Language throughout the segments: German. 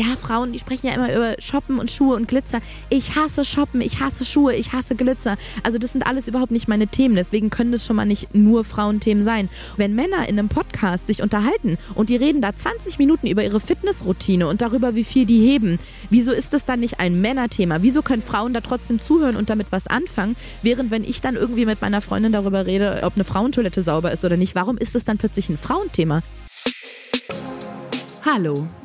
ja, Frauen, die sprechen ja immer über Shoppen und Schuhe und Glitzer. Ich hasse Shoppen, ich hasse Schuhe, ich hasse Glitzer. Also das sind alles überhaupt nicht meine Themen. Deswegen können das schon mal nicht nur Frauenthemen sein. Wenn Männer in einem Podcast sich unterhalten und die reden da 20 Minuten über ihre Fitnessroutine und darüber, wie viel die heben, wieso ist das dann nicht ein Männerthema? Wieso können Frauen da trotzdem zuhören und damit was anfangen? Während wenn ich dann irgendwie mit meiner Freundin darüber rede, ob eine Frauentoilette sauber ist oder nicht, warum ist das dann plötzlich ein Frauenthema? Hallo,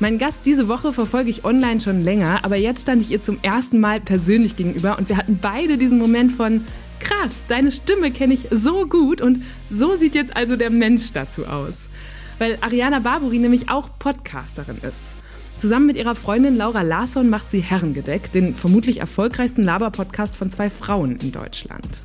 Mein Gast diese Woche verfolge ich online schon länger, aber jetzt stand ich ihr zum ersten Mal persönlich gegenüber und wir hatten beide diesen Moment von krass, deine Stimme kenne ich so gut und so sieht jetzt also der Mensch dazu aus. Weil Ariana Barbori nämlich auch Podcasterin ist. Zusammen mit ihrer Freundin Laura Larsson macht sie Herrengedeck, den vermutlich erfolgreichsten Laber-Podcast von zwei Frauen in Deutschland.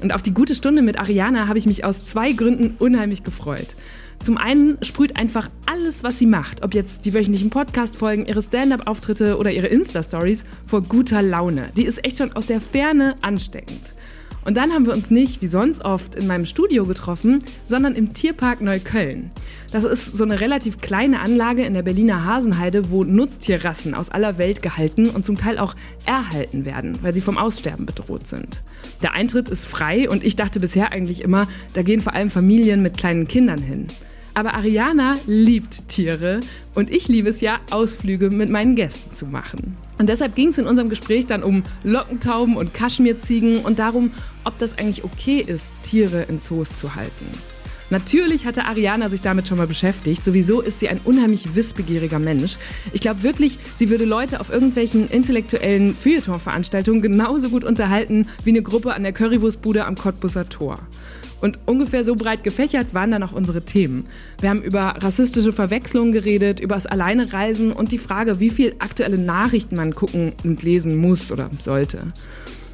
Und auf die gute Stunde mit Ariana habe ich mich aus zwei Gründen unheimlich gefreut. Zum einen sprüht einfach alles, was sie macht, ob jetzt die wöchentlichen Podcast-Folgen, ihre Stand-up-Auftritte oder ihre Insta-Stories, vor guter Laune. Die ist echt schon aus der Ferne ansteckend. Und dann haben wir uns nicht, wie sonst oft, in meinem Studio getroffen, sondern im Tierpark Neukölln. Das ist so eine relativ kleine Anlage in der Berliner Hasenheide, wo Nutztierrassen aus aller Welt gehalten und zum Teil auch erhalten werden, weil sie vom Aussterben bedroht sind. Der Eintritt ist frei und ich dachte bisher eigentlich immer, da gehen vor allem Familien mit kleinen Kindern hin. Aber Ariana liebt Tiere und ich liebe es ja, Ausflüge mit meinen Gästen zu machen. Und deshalb ging es in unserem Gespräch dann um Lockentauben und Kaschmirziegen und darum, ob das eigentlich okay ist, Tiere in Zoos zu halten. Natürlich hatte Ariana sich damit schon mal beschäftigt. Sowieso ist sie ein unheimlich wissbegieriger Mensch. Ich glaube wirklich, sie würde Leute auf irgendwelchen intellektuellen Feuilleton-Veranstaltungen genauso gut unterhalten wie eine Gruppe an der Currywurstbude am Cottbusser Tor. Und ungefähr so breit gefächert waren dann auch unsere Themen. Wir haben über rassistische Verwechslungen geredet, über das Alleinereisen und die Frage, wie viel aktuelle Nachrichten man gucken und lesen muss oder sollte.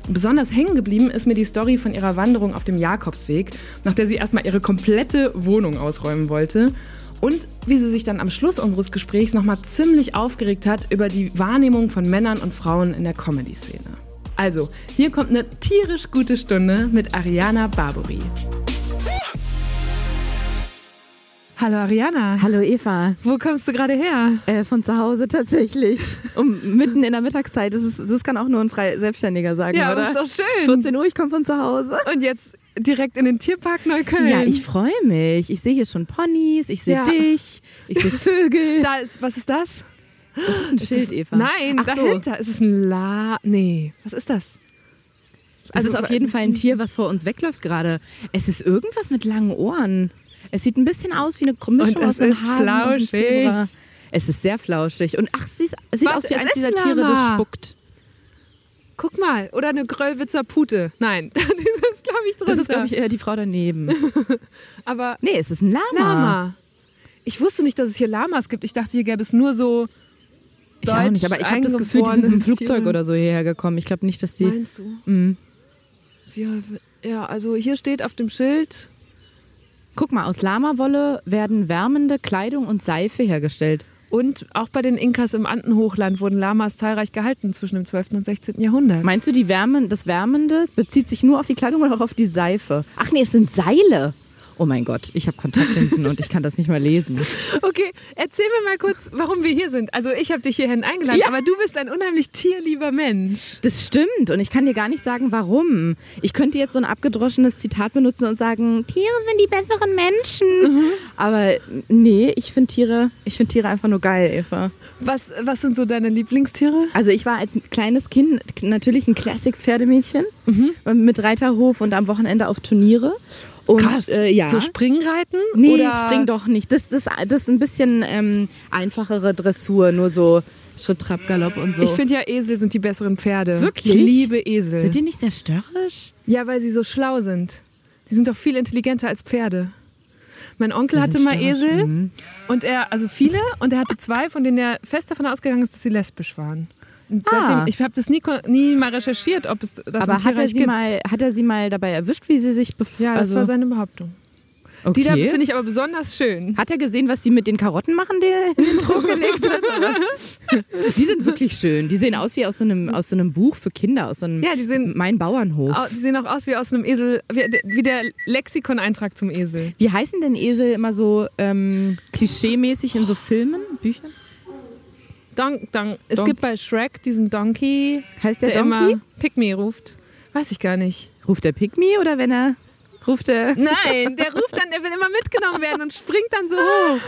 Besonders hängen geblieben ist mir die Story von ihrer Wanderung auf dem Jakobsweg, nach der sie erstmal ihre komplette Wohnung ausräumen wollte. Und wie sie sich dann am Schluss unseres Gesprächs nochmal ziemlich aufgeregt hat über die Wahrnehmung von Männern und Frauen in der Comedy-Szene. Also, hier kommt eine tierisch gute Stunde mit Ariana Barbori. Hallo Ariana. Hallo Eva. Wo kommst du gerade her? Äh, von zu Hause tatsächlich. Um, mitten in der Mittagszeit. Das, ist, das kann auch nur ein frei Selbstständiger sagen, ja, oder? Ja, ist doch schön. 14 Uhr, ich komme von zu Hause. Und jetzt direkt in den Tierpark Neukölln. Ja, ich freue mich. Ich sehe hier schon Ponys, ich sehe ja. dich, ich sehe Vögel. Da ist, was ist das? Das ist ein Schild, ist, Eva. Nein, Ach dahinter so. ist es ein La. Nee, was ist das? Also es ist auf jeden Fall ein Tier, was vor uns wegläuft gerade. Es ist irgendwas mit langen Ohren. Es sieht ein bisschen aus wie eine Mischung aus einem Hasen flauschig. und einem Zebra. Es ist sehr flauschig. Und ach, sie es sieht Was, aus wie eines dieser Tiere, das spuckt. Guck mal, oder eine Gröllwitzer Pute. Nein, das ist, glaube ich, drunter. Das ist, glaube ich, eher die Frau daneben. Aber nee, es ist ein Lama. Lama. Ich wusste nicht, dass es hier Lamas gibt. Ich dachte, hier gäbe es nur so ich auch nicht, aber ich habe das Gefühl, die sind mit dem Flugzeug oder so hierher gekommen. Ich glaube nicht, dass die. Meinst du? Mhm. ja, also hier steht auf dem Schild Guck mal, aus Lamawolle werden wärmende Kleidung und Seife hergestellt. Und auch bei den Inkas im Andenhochland wurden Lamas zahlreich gehalten zwischen dem 12. und 16. Jahrhundert. Meinst du, die Wärme, das Wärmende bezieht sich nur auf die Kleidung oder auch auf die Seife? Ach nee, es sind Seile oh mein Gott, ich habe Kontaktlinsen und ich kann das nicht mal lesen. Okay, erzähl mir mal kurz, warum wir hier sind. Also ich habe dich hierhin eingeladen, ja. aber du bist ein unheimlich tierlieber Mensch. Das stimmt und ich kann dir gar nicht sagen, warum. Ich könnte jetzt so ein abgedroschenes Zitat benutzen und sagen, Tiere sind die besseren Menschen. Mhm. Aber nee, ich finde Tiere, ich finde Tiere einfach nur geil, Eva. Was, was sind so deine Lieblingstiere? Also ich war als kleines Kind natürlich ein Classic-Pferdemädchen mhm. mit Reiterhof und am Wochenende auf Turniere. Und, Krass. Äh, ja. So Springreiten? Nee, oder? Spring doch nicht. Das, das, das ist ein bisschen ähm, einfachere Dressur, nur so Schritt, Trab, Galopp und so. Ich finde ja, Esel sind die besseren Pferde. Wirklich? Ich liebe Esel. Sind die nicht sehr störrisch? Ja, weil sie so schlau sind. Die sind doch viel intelligenter als Pferde. Mein Onkel hatte mal Esel mhm. und er, also viele, und er hatte zwei, von denen er fest davon ausgegangen ist, dass sie lesbisch waren. Und Ah. Seitdem, ich habe das nie, nie mal recherchiert, ob es das Aber hat er, sie gibt. mal, hat er sie mal dabei erwischt, wie sie sich bef ja, das also, war seine Behauptung. okay. Die da finde ich aber besonders schön. Hat er gesehen, was die mit den Karotten machen, die er in den Druck gelegt hat? Die sind wirklich schön. Die sehen aus wie aus so einem, aus so einem Buch für Kinder, aus so einem Ja, die sehen, Mein Bauernhof. au- die sehen auch aus wie aus einem Esel, wie, wie der Lexikon-Eintrag zum Esel. Wie heißen denn Esel immer so ähm, klischeemäßig in so Filmen, Büchern? Don, don. Es Donk- gibt bei Shrek diesen Donkey, Heißt der, der Donkey? immer me ruft. Weiß ich gar nicht. Ruft der Pygmy oder wenn er ruft er... Nein, der ruft dann, der will immer mitgenommen werden und springt dann so hoch.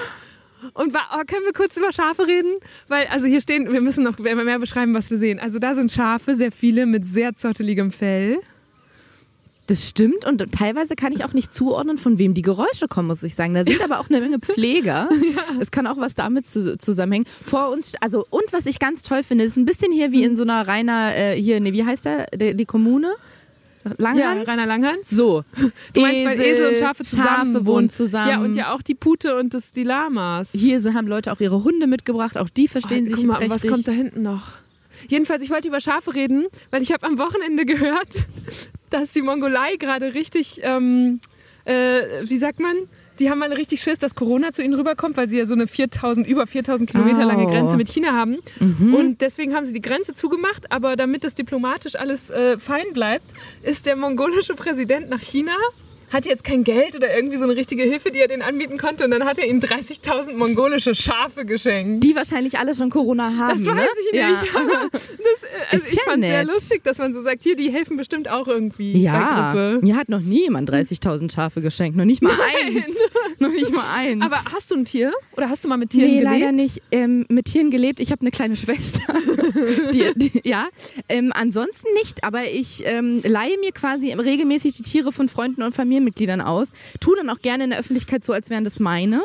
Und wa- oh, können wir kurz über Schafe reden? Weil, also hier stehen, wir müssen noch mehr beschreiben, was wir sehen. Also da sind Schafe, sehr viele mit sehr zotteligem Fell. Das stimmt und teilweise kann ich auch nicht zuordnen, von wem die Geräusche kommen, muss ich sagen. Da sind aber auch eine Menge Pfleger. Es kann auch was damit zu, zusammenhängen. Vor uns, also und was ich ganz toll finde, ist ein bisschen hier wie in so einer reiner, äh, hier, nee, wie heißt der, die, die Kommune? Langhans? Rainer Langhans. So. Du meinst, weil Esel und Schafe zusammen Schafe wohnen zusammen. Ja, und ja auch die Pute und das, die Lamas. Hier haben Leute auch ihre Hunde mitgebracht, auch die verstehen Oh, sich guck mal, prächtig. was kommt da hinten noch? Jedenfalls, ich wollte über Schafe reden, weil ich habe am Wochenende gehört, dass die Mongolei gerade richtig, ähm, äh, wie sagt man, die haben alle richtig Schiss, dass Corona zu ihnen rüberkommt, weil sie ja so eine 4000, über 4000 Kilometer lange. Grenze mit China haben. Und deswegen haben sie die Grenze zugemacht, aber damit das diplomatisch alles äh, fein bleibt, ist der mongolische Präsident nach China hat jetzt kein Geld oder irgendwie so eine richtige Hilfe, die er denen anbieten konnte. Und dann hat er ihnen 30.000 mongolische Schafe geschenkt. die wahrscheinlich alle schon Corona haben. Das weiß ne? ich nicht. Aber das, also Ist ich ja fand sehr nett. lustig, dass man so sagt, hier, die helfen bestimmt auch irgendwie Ja, bei Grippe. mir hat noch nie jemand 30.000 Schafe geschenkt, noch nicht mal eins. noch nicht mal eins. Aber hast du ein Tier? Oder hast du mal mit Tieren nee, gelebt? leider nicht. Ähm, mit Tieren gelebt. Ich habe eine kleine Schwester. die, die, ja, ähm, ansonsten nicht. Aber ich ähm, leihe mir quasi regelmäßig die Tiere von Freunden und Familienmitgliedern aus. Tu dann auch gerne in der Öffentlichkeit so, als wären das meine.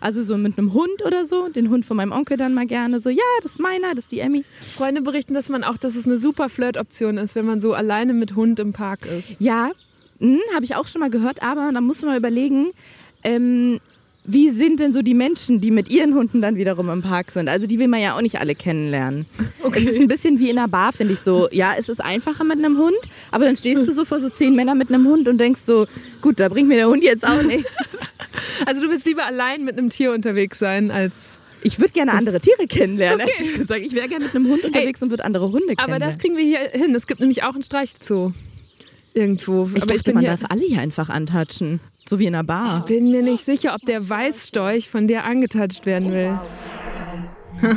Also so mit einem Hund oder so. Den Hund von meinem Onkel dann mal gerne so, ja, das ist meiner, das ist die Emmy. Freunde berichten, dass man auch, dass es eine super Flirt-Option ist, wenn man so alleine mit Hund im Park ist. Ja, hm, habe ich auch schon mal gehört, aber da muss man mal überlegen, ähm, wie sind denn so die Menschen, die mit ihren Hunden dann wiederum im Park sind? Also die will man ja auch nicht alle kennenlernen. Es ist ein bisschen wie in einer Bar, finde ich so. Ja, es ist einfacher mit einem Hund, aber dann stehst du so vor so zehn Männern mit einem Hund und denkst so, gut, da bringt mir der Hund jetzt auch nicht. Also du willst lieber allein mit einem Tier unterwegs sein, als... Ich würde gerne andere Tiere kennenlernen. Okay. ehrlich gesagt. Ich wäre gerne mit einem Hund unterwegs und würde andere Hunde Aber kennenlernen. das kriegen wir hier hin. Es gibt nämlich auch einen Streichelzoo. Irgendwo. ich Aber dachte, ich bin man darf alle hier einfach antatschen. So wie in einer Bar. Ich bin mir nicht sicher, ob der Weißstorch von der angetatscht werden will.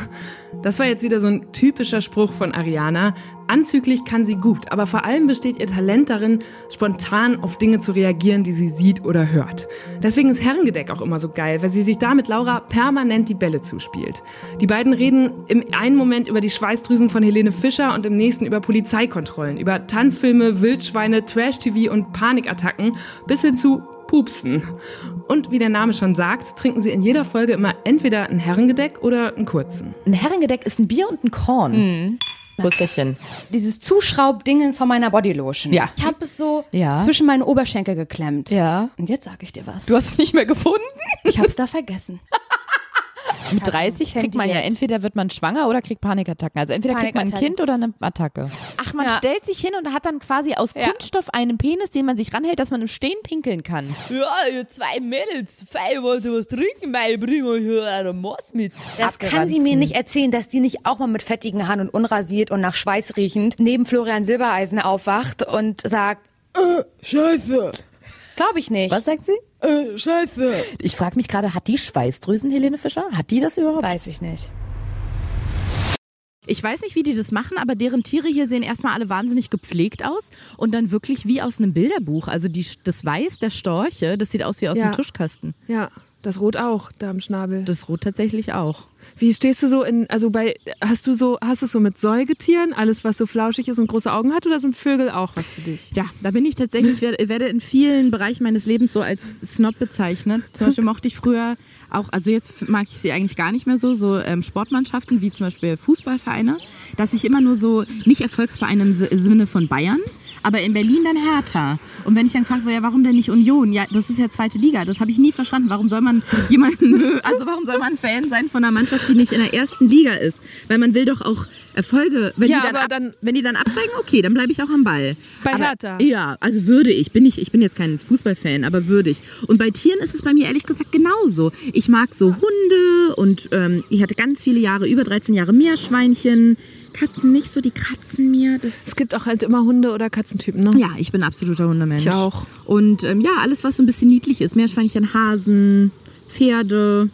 Das war jetzt wieder so ein typischer Spruch von Ariana. Anzüglich kann sie gut, aber vor allem besteht ihr Talent darin, spontan auf Dinge zu reagieren, die sie sieht oder hört. Deswegen ist Herrengedeck auch immer so geil, weil sie sich da mit Laura permanent die Bälle zuspielt. Die beiden reden im einen Moment über die Schweißdrüsen von Helene Fischer und im nächsten über Polizeikontrollen, über Tanzfilme, Wildschweine, Trash-TV und Panikattacken bis hin zu Pupsen. Und wie der Name schon sagt, trinken sie in jeder Folge immer entweder ein Herrengedeck oder einen kurzen. Ein Herrengedeck ist ein Bier und ein Korn. Pusterchen. Dieses Zuschraubdingens von meiner Bodylotion. Ja. Ich habe es so Ja. zwischen meine Oberschenkel geklemmt. Ja. Und jetzt sage ich dir was. Du hast es nicht mehr gefunden? ich habe es da vergessen. Mit 30 kriegt man ja entweder wird man schwanger oder kriegt Panikattacken. Also entweder kriegt man ein. Kind oder eine Attacke. Ach, man Ja. stellt sich hin und hat dann quasi aus Kunststoff einen Penis, den man sich ranhält, dass man im Stehen pinkeln kann. Ja, ihr zwei Mädels, fein wollt ihr was trinken, mei, bring euch hier eine Moss mit. Das kann sie mir nicht erzählen, dass die nicht auch mal mit fettigen Haaren und unrasiert und nach Schweiß riechend neben Florian Silbereisen aufwacht und sagt, Scheiße, glaube ich nicht. Was sagt sie? äh, Scheiße. Ich frage mich gerade, hat die Schweißdrüsen, Helene Fischer? Hat die das überhaupt? Weiß ich nicht. Ich weiß nicht, wie die das machen, aber deren Tiere hier sehen erstmal alle wahnsinnig gepflegt aus und dann wirklich wie aus einem Bilderbuch. Also die, das Weiß der Storche, das sieht aus wie aus Ja. einem Tuschkasten. Ja, das Rot auch, da am Schnabel. Das Rot tatsächlich auch. Wie stehst du so in, also bei, hast du so, hast du so mit Säugetieren, alles was so flauschig ist und große Augen hat, oder sind Vögel auch was für dich? Ja, da bin ich tatsächlich, werde, in vielen Bereichen meines Lebens so als Snob bezeichnet. Zum Beispiel mochte ich früher auch, also jetzt mag ich sie eigentlich gar nicht mehr so, so ähm, Sportmannschaften wie zum Beispiel Fußballvereine, dass ich immer nur so, nicht Erfolgsvereine im Si- Sinne von Bayern, aber in Berlin dann Hertha. Und wenn ich dann werde, ja, warum denn nicht Union? Ja, das ist ja zweite Liga. Das habe ich nie verstanden. Warum soll man jemanden, also warum soll man Fan sein von einer Mannschaft, die nicht in der ersten Liga ist? Weil man will doch auch Erfolge. Wenn, Ja, die, dann ab, dann- wenn die dann absteigen, okay, dann bleibe ich auch am Ball. Bei aber, Hertha? Ja, also würde ich. Bin ich. Ich bin jetzt kein Fußballfan, aber würde ich. Und bei Tieren ist es bei mir ehrlich gesagt genauso. Ich mag so Hunde und ähm, ich hatte ganz viele Jahre, über 13 Jahre Meerschweinchen. Katzen nicht so, die kratzen mir. Das Es gibt auch halt immer Hunde- oder Katzentypen, ne? ja, ich bin absoluter Hundemensch. Ich auch. Und ähm, ja, alles, was so ein bisschen niedlich ist. Meerschweinchen, Hasen, Pferde.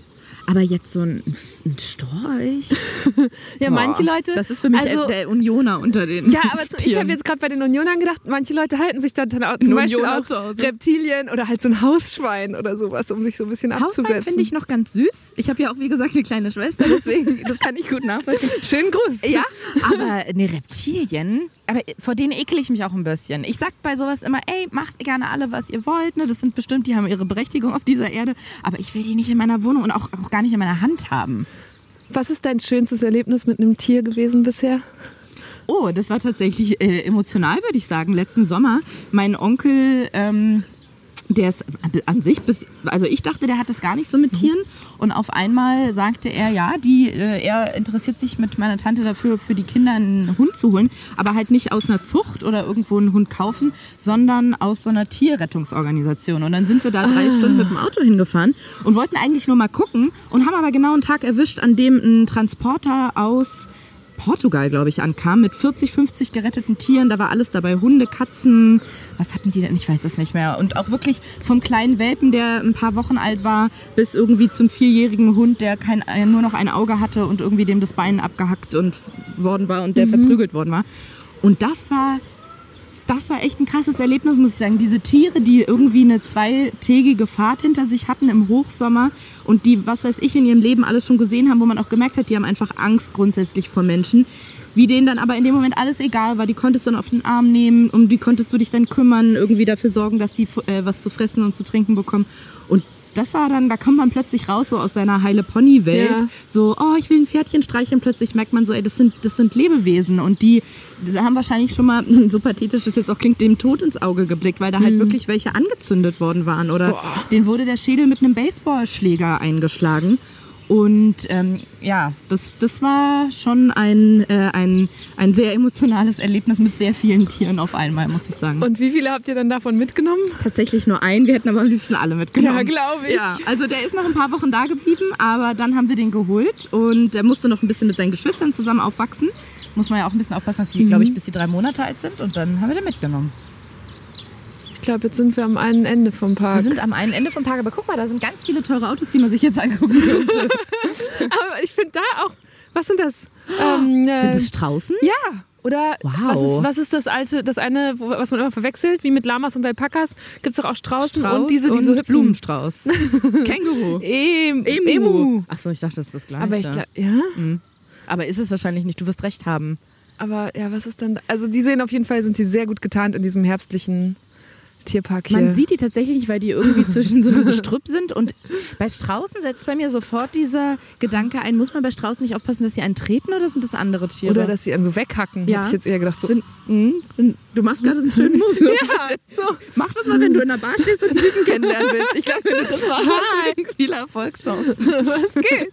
Aber jetzt so ein, ein Storch. Ja, manche Boah, Leute. Das ist für mich also, der Unioner unter den Ja, aber so, ich habe jetzt gerade bei den Unionern gedacht, manche Leute halten sich dann, dann auch, zum Beispiel auch zu Hause. Reptilien oder halt so ein Hausschwein oder sowas, um sich so ein bisschen abzusetzen. finde ich noch ganz süß. Ich habe ja auch, wie gesagt, eine kleine Schwester, deswegen, das kann ich gut nachvollziehen. Schönen Gruß. Ja, aber eine Reptilien, aber vor denen ekel ich mich auch ein bisschen. Ich sag bei sowas immer, ey, macht gerne alle, was ihr wollt. Ne? Das sind bestimmt, die haben ihre Berechtigung auf dieser Erde. Aber ich will die nicht in meiner Wohnung und auch, auch gar nicht in meiner Hand haben. Was ist dein schönstes Erlebnis mit einem Tier gewesen bisher? Oh, das war tatsächlich äh, emotional, würde ich sagen. Letzten Sommer, mein Onkel, ähm, der ist an sich bis, also ich dachte, der hat das gar nicht so mit Tieren. Und auf einmal sagte er, ja, die, äh, er interessiert sich mit meiner Tante dafür, für die Kinder einen Hund zu holen, aber halt nicht aus einer Zucht oder irgendwo einen Hund kaufen, sondern aus so einer Tierrettungsorganisation. Und dann sind wir da drei Stunden mit dem Auto hingefahren und wollten eigentlich nur mal gucken und haben aber genau einen Tag erwischt, an dem ein Transporter aus Portugal, glaube ich, ankam mit 40, 50 geretteten Tieren. Da war alles dabei. Hunde, Katzen. Was hatten die denn? Ich weiß es nicht mehr. Und auch wirklich vom kleinen Welpen, der ein paar Wochen alt war, bis irgendwie zum vierjährigen Hund, der kein, äh, nur noch ein Auge hatte und irgendwie dem das Bein abgehackt und worden war und der verprügelt worden war. Und das war das war echt ein krasses Erlebnis, muss ich sagen. Diese Tiere, die irgendwie eine zweitägige Fahrt hinter sich hatten im Hochsommer und die, was weiß ich, in ihrem Leben alles schon gesehen haben, wo man auch gemerkt hat, die haben einfach Angst grundsätzlich vor Menschen. Wie denen dann aber in dem Moment alles egal war. Die konntest du dann auf den Arm nehmen, um die konntest du dich dann kümmern, irgendwie dafür sorgen, dass die äh, was zu fressen und zu trinken bekommen. Und das war dann, da kommt man plötzlich raus so aus seiner heile Pony-Welt. Ja. So, oh, ich will ein Pferdchen streicheln. Plötzlich merkt man so, ey, das sind, das sind Lebewesen und die, die haben wahrscheinlich schon mal, so pathetisch das jetzt auch klingt, dem Tod ins Auge geblickt, weil da halt wirklich welche angezündet worden waren oder denen wurde der Schädel mit einem Baseballschläger eingeschlagen. Und ähm, ja, das, das war schon ein, äh, ein, ein sehr emotionales Erlebnis mit sehr vielen Tieren auf einmal, muss ich sagen. Und wie viele habt ihr dann davon mitgenommen? tatsächlich nur einen, wir hätten aber am liebsten alle mitgenommen. Ja, glaube ich. Ja, also der ist noch ein paar Wochen da geblieben, aber dann haben wir den geholt und der musste noch ein bisschen mit seinen Geschwistern zusammen aufwachsen. Muss man ja auch ein bisschen aufpassen, dass die, glaube ich, bis die drei Monate alt sind und dann haben wir den mitgenommen. Ich glaube, jetzt sind wir am einen Ende vom Wir Park. sind am einen Ende vom Park, aber guck mal, da sind ganz viele teure Autos, die man sich jetzt angucken könnte. Aber ich finde da auch, was sind das? Ähm, äh, Sind das Straußen? ja. Oder Wow. was, ist, was ist das alte, das eine, was man immer verwechselt, wie mit Lamas und Alpakas? Gibt es auch Straußen Strauß und diese, die so hüpfen. Blumenstrauß. Känguru. Em, Emu. Emu. Achso, ich dachte, das ist das Gleiche. Aber ich glaube, ja. aber ist es wahrscheinlich nicht, du wirst recht haben. Aber ja, was ist denn? Also die sehen auf jeden Fall, sind sie sehr gut getarnt in diesem herbstlichen Tierpark hier. Man sieht die tatsächlich nicht, weil die irgendwie zwischen so einem Gestrüpp sind. Und bei Straußen setzt bei mir sofort dieser Gedanke ein, muss man bei Straußen nicht aufpassen, dass sie einen treten oder sind das andere Tiere? Oder dass sie einen so weghacken, Ja. hätte ich jetzt eher gedacht. So. sind, mh, sind, du machst gerade einen schönen Move. So. ja, so. Mach das mal, wenn du in der Bar stehst und einen Typen kennenlernen willst. Ich glaube, das hast du viele Erfolgschancen. Was geht?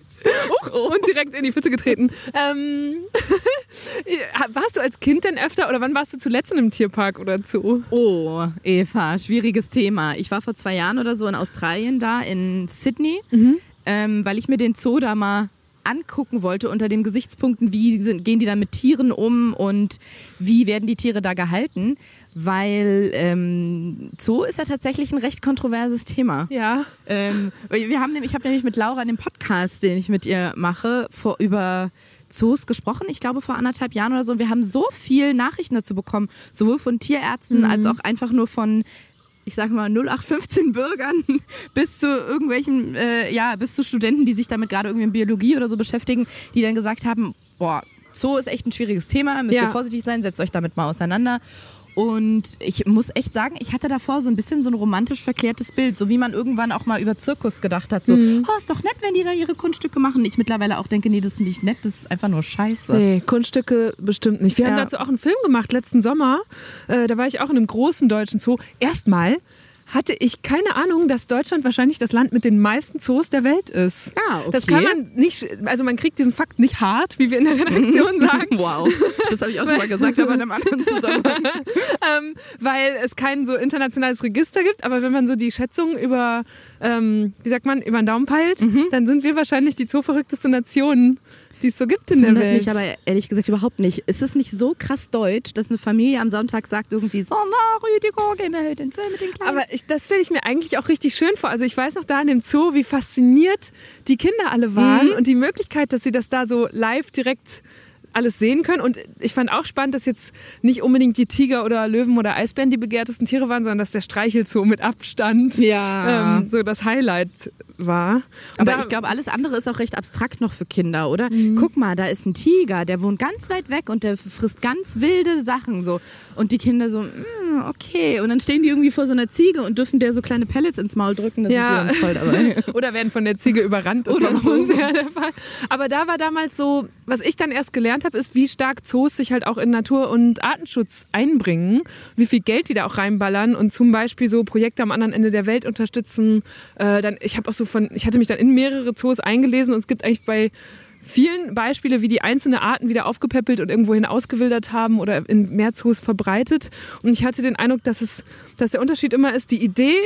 Und direkt in die Pfütze getreten. Ähm, warst du als Kind denn öfter oder wann warst du zuletzt in einem Tierpark oder Zoo? Oh, Eva, schwieriges Thema. Ich war vor zwei Jahren oder so in Australien da, in Sydney, ähm, weil ich mir den Zoo da mal angucken wollte unter den Gesichtspunkten, wie sind, gehen die da mit Tieren um und wie werden die Tiere da gehalten, weil ähm, Zoo ist ja tatsächlich ein recht kontroverses Thema. Ja. Ähm, wir haben ich habe nämlich mit Laura in dem Podcast, den ich mit ihr mache, vor, über Zoos gesprochen. Ich glaube vor anderthalb Jahren oder so. Und wir haben so viel Nachrichten dazu bekommen, sowohl von Tierärzten als auch einfach nur von ich sag mal 0815 Bürgern bis zu irgendwelchen, äh, ja, bis zu Studenten, die sich damit gerade irgendwie in Biologie oder so beschäftigen, die dann gesagt haben, boah, Zoo ist echt ein schwieriges Thema, müsst Ja. ihr vorsichtig sein, setzt euch damit mal auseinander. Und ich muss echt sagen, ich hatte davor so ein bisschen so ein romantisch verklärtes Bild, so wie man irgendwann auch mal über Zirkus gedacht hat. So, oh, ist doch nett, wenn die da ihre Kunststücke machen. Ich mittlerweile auch denke, nee, das ist nicht nett, das ist einfach nur scheiße. Nee, Kunststücke bestimmt nicht. Wir haben Ja. dazu auch einen Film gemacht letzten Sommer. Äh, da war ich auch in einem großen deutschen Zoo. Erstmal hatte ich keine Ahnung, dass Deutschland wahrscheinlich das Land mit den meisten Zoos der Welt ist. Ah, okay. Das kann man nicht, also man kriegt diesen Fakt nicht hart, wie wir in der Redaktion sagen. Wow, das habe ich auch schon mal gesagt, aber in einem anderen Zusammenhang. ähm, weil es kein so internationales Register gibt. Aber wenn man so die Schätzungen über, ähm, wie sagt man, über den Daumen peilt, Mhm. dann sind wir wahrscheinlich die zooverrückteste Nation, die es so gibt in Das der Welt. mich aber ehrlich gesagt überhaupt nicht. Ist es nicht so krass deutsch, dass eine Familie am Sonntag sagt irgendwie so, na Rüdiger, gehen wir heute ins Zoo mit den Kleinen? Aber ich, das stelle ich mir eigentlich auch richtig schön vor. Also ich weiß noch da in dem Zoo, wie fasziniert die Kinder alle waren und die Möglichkeit, dass sie das da so live direkt alles sehen können. Und ich fand auch spannend, dass jetzt nicht unbedingt die Tiger oder Löwen oder Eisbären die begehrtesten Tiere waren, sondern dass der Streichelzoo mit Abstand Ja. ähm, so das Highlight war. Und Aber da- ich glaube, alles andere ist auch recht abstrakt noch für Kinder, oder? Mhm. Guck mal, da ist ein Tiger, der wohnt ganz weit weg und der frisst ganz wilde Sachen so. Und die Kinder so, "Mm, okay. Und dann stehen die irgendwie vor so einer Ziege und dürfen der so kleine Pellets ins Maul drücken. Da Ja. sind die dann voll dabei. Oder werden von der Ziege überrannt. Das Oder war bei uns der Fall. Aber da war damals so, was ich dann erst gelernt habe, ist, wie stark Zoos sich halt auch in Natur- und Artenschutz einbringen, wie viel Geld die da auch reinballern und zum Beispiel so Projekte am anderen Ende der Welt unterstützen. Äh, dann, ich habe auch so von, ich hatte mich dann in mehrere Zoos eingelesen und es gibt eigentlich bei vielen Beispiele, wie die einzelne Arten wieder aufgepäppelt und irgendwohin ausgewildert haben oder in mehr Zoos verbreitet. Und ich hatte den Eindruck, dass es, dass der Unterschied immer ist, die Idee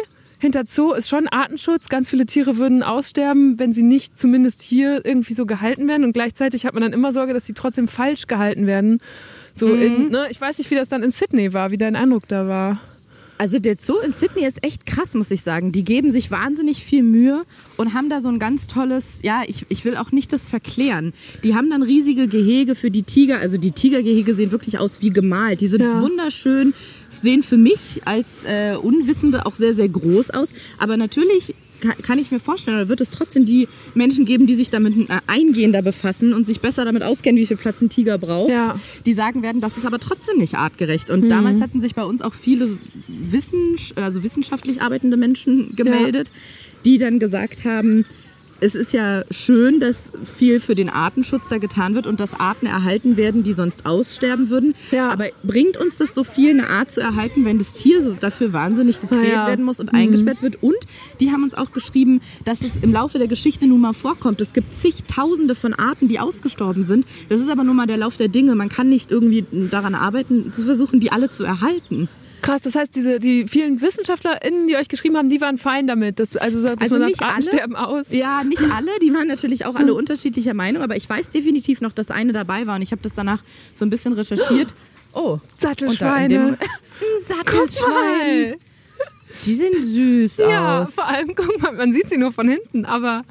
hinter Zoo ist schon Artenschutz. Ganz viele Tiere würden aussterben, wenn sie nicht zumindest hier irgendwie so gehalten werden. Und gleichzeitig hat man dann immer Sorge, dass sie trotzdem falsch gehalten werden. So in, ne, ich weiß nicht, wie das dann in Sydney war, wie dein Eindruck da war. Also der Zoo in Sydney ist echt krass, muss ich sagen. Die geben sich wahnsinnig viel Mühe und haben da so ein ganz tolles, ja, ich, ich will auch nicht das verklären. Die haben dann riesige Gehege für die Tiger. Also die Tigergehege sehen wirklich aus wie gemalt. Die sind Ja. wunderschön, sehen für mich als äh, Unwissende auch sehr, sehr groß aus. Aber natürlich kann, kann ich mir vorstellen, oder wird es trotzdem die Menschen geben, die sich damit äh, eingehender befassen und sich besser damit auskennen, wie viel Platz ein Tiger braucht, Ja. die sagen werden, das ist aber trotzdem nicht artgerecht. Und damals hatten sich bei uns auch viele Wissen, also wissenschaftlich arbeitende Menschen gemeldet, die dann gesagt haben, es ist ja schön, dass viel für den Artenschutz da getan wird und dass Arten erhalten werden, die sonst aussterben würden. Ja. Aber bringt uns das so viel, eine Art zu erhalten, wenn das Tier so dafür wahnsinnig gequält Ja. werden muss und eingesperrt wird? Und die haben uns auch geschrieben, dass es im Laufe der Geschichte nun mal vorkommt. Es gibt zigtausende von Arten, die ausgestorben sind. Das ist aber nun mal der Lauf der Dinge. Man kann nicht irgendwie daran arbeiten, zu versuchen, die alle zu erhalten. Krass, das heißt, diese, die vielen WissenschaftlerInnen, die euch geschrieben haben, die waren fein damit. Dass, also, dass Also man nicht sagt, Arten alle. sterben aus. Ja, nicht alle. Die waren natürlich auch alle unterschiedlicher Meinung, aber ich weiß definitiv noch, dass eine dabei war und ich habe das danach so ein bisschen recherchiert. Oh, Sattelschweine. Ein Sattelschwein. Die sehen süß Ja, aus. vor allem, guck mal, man sieht sie nur von hinten, aber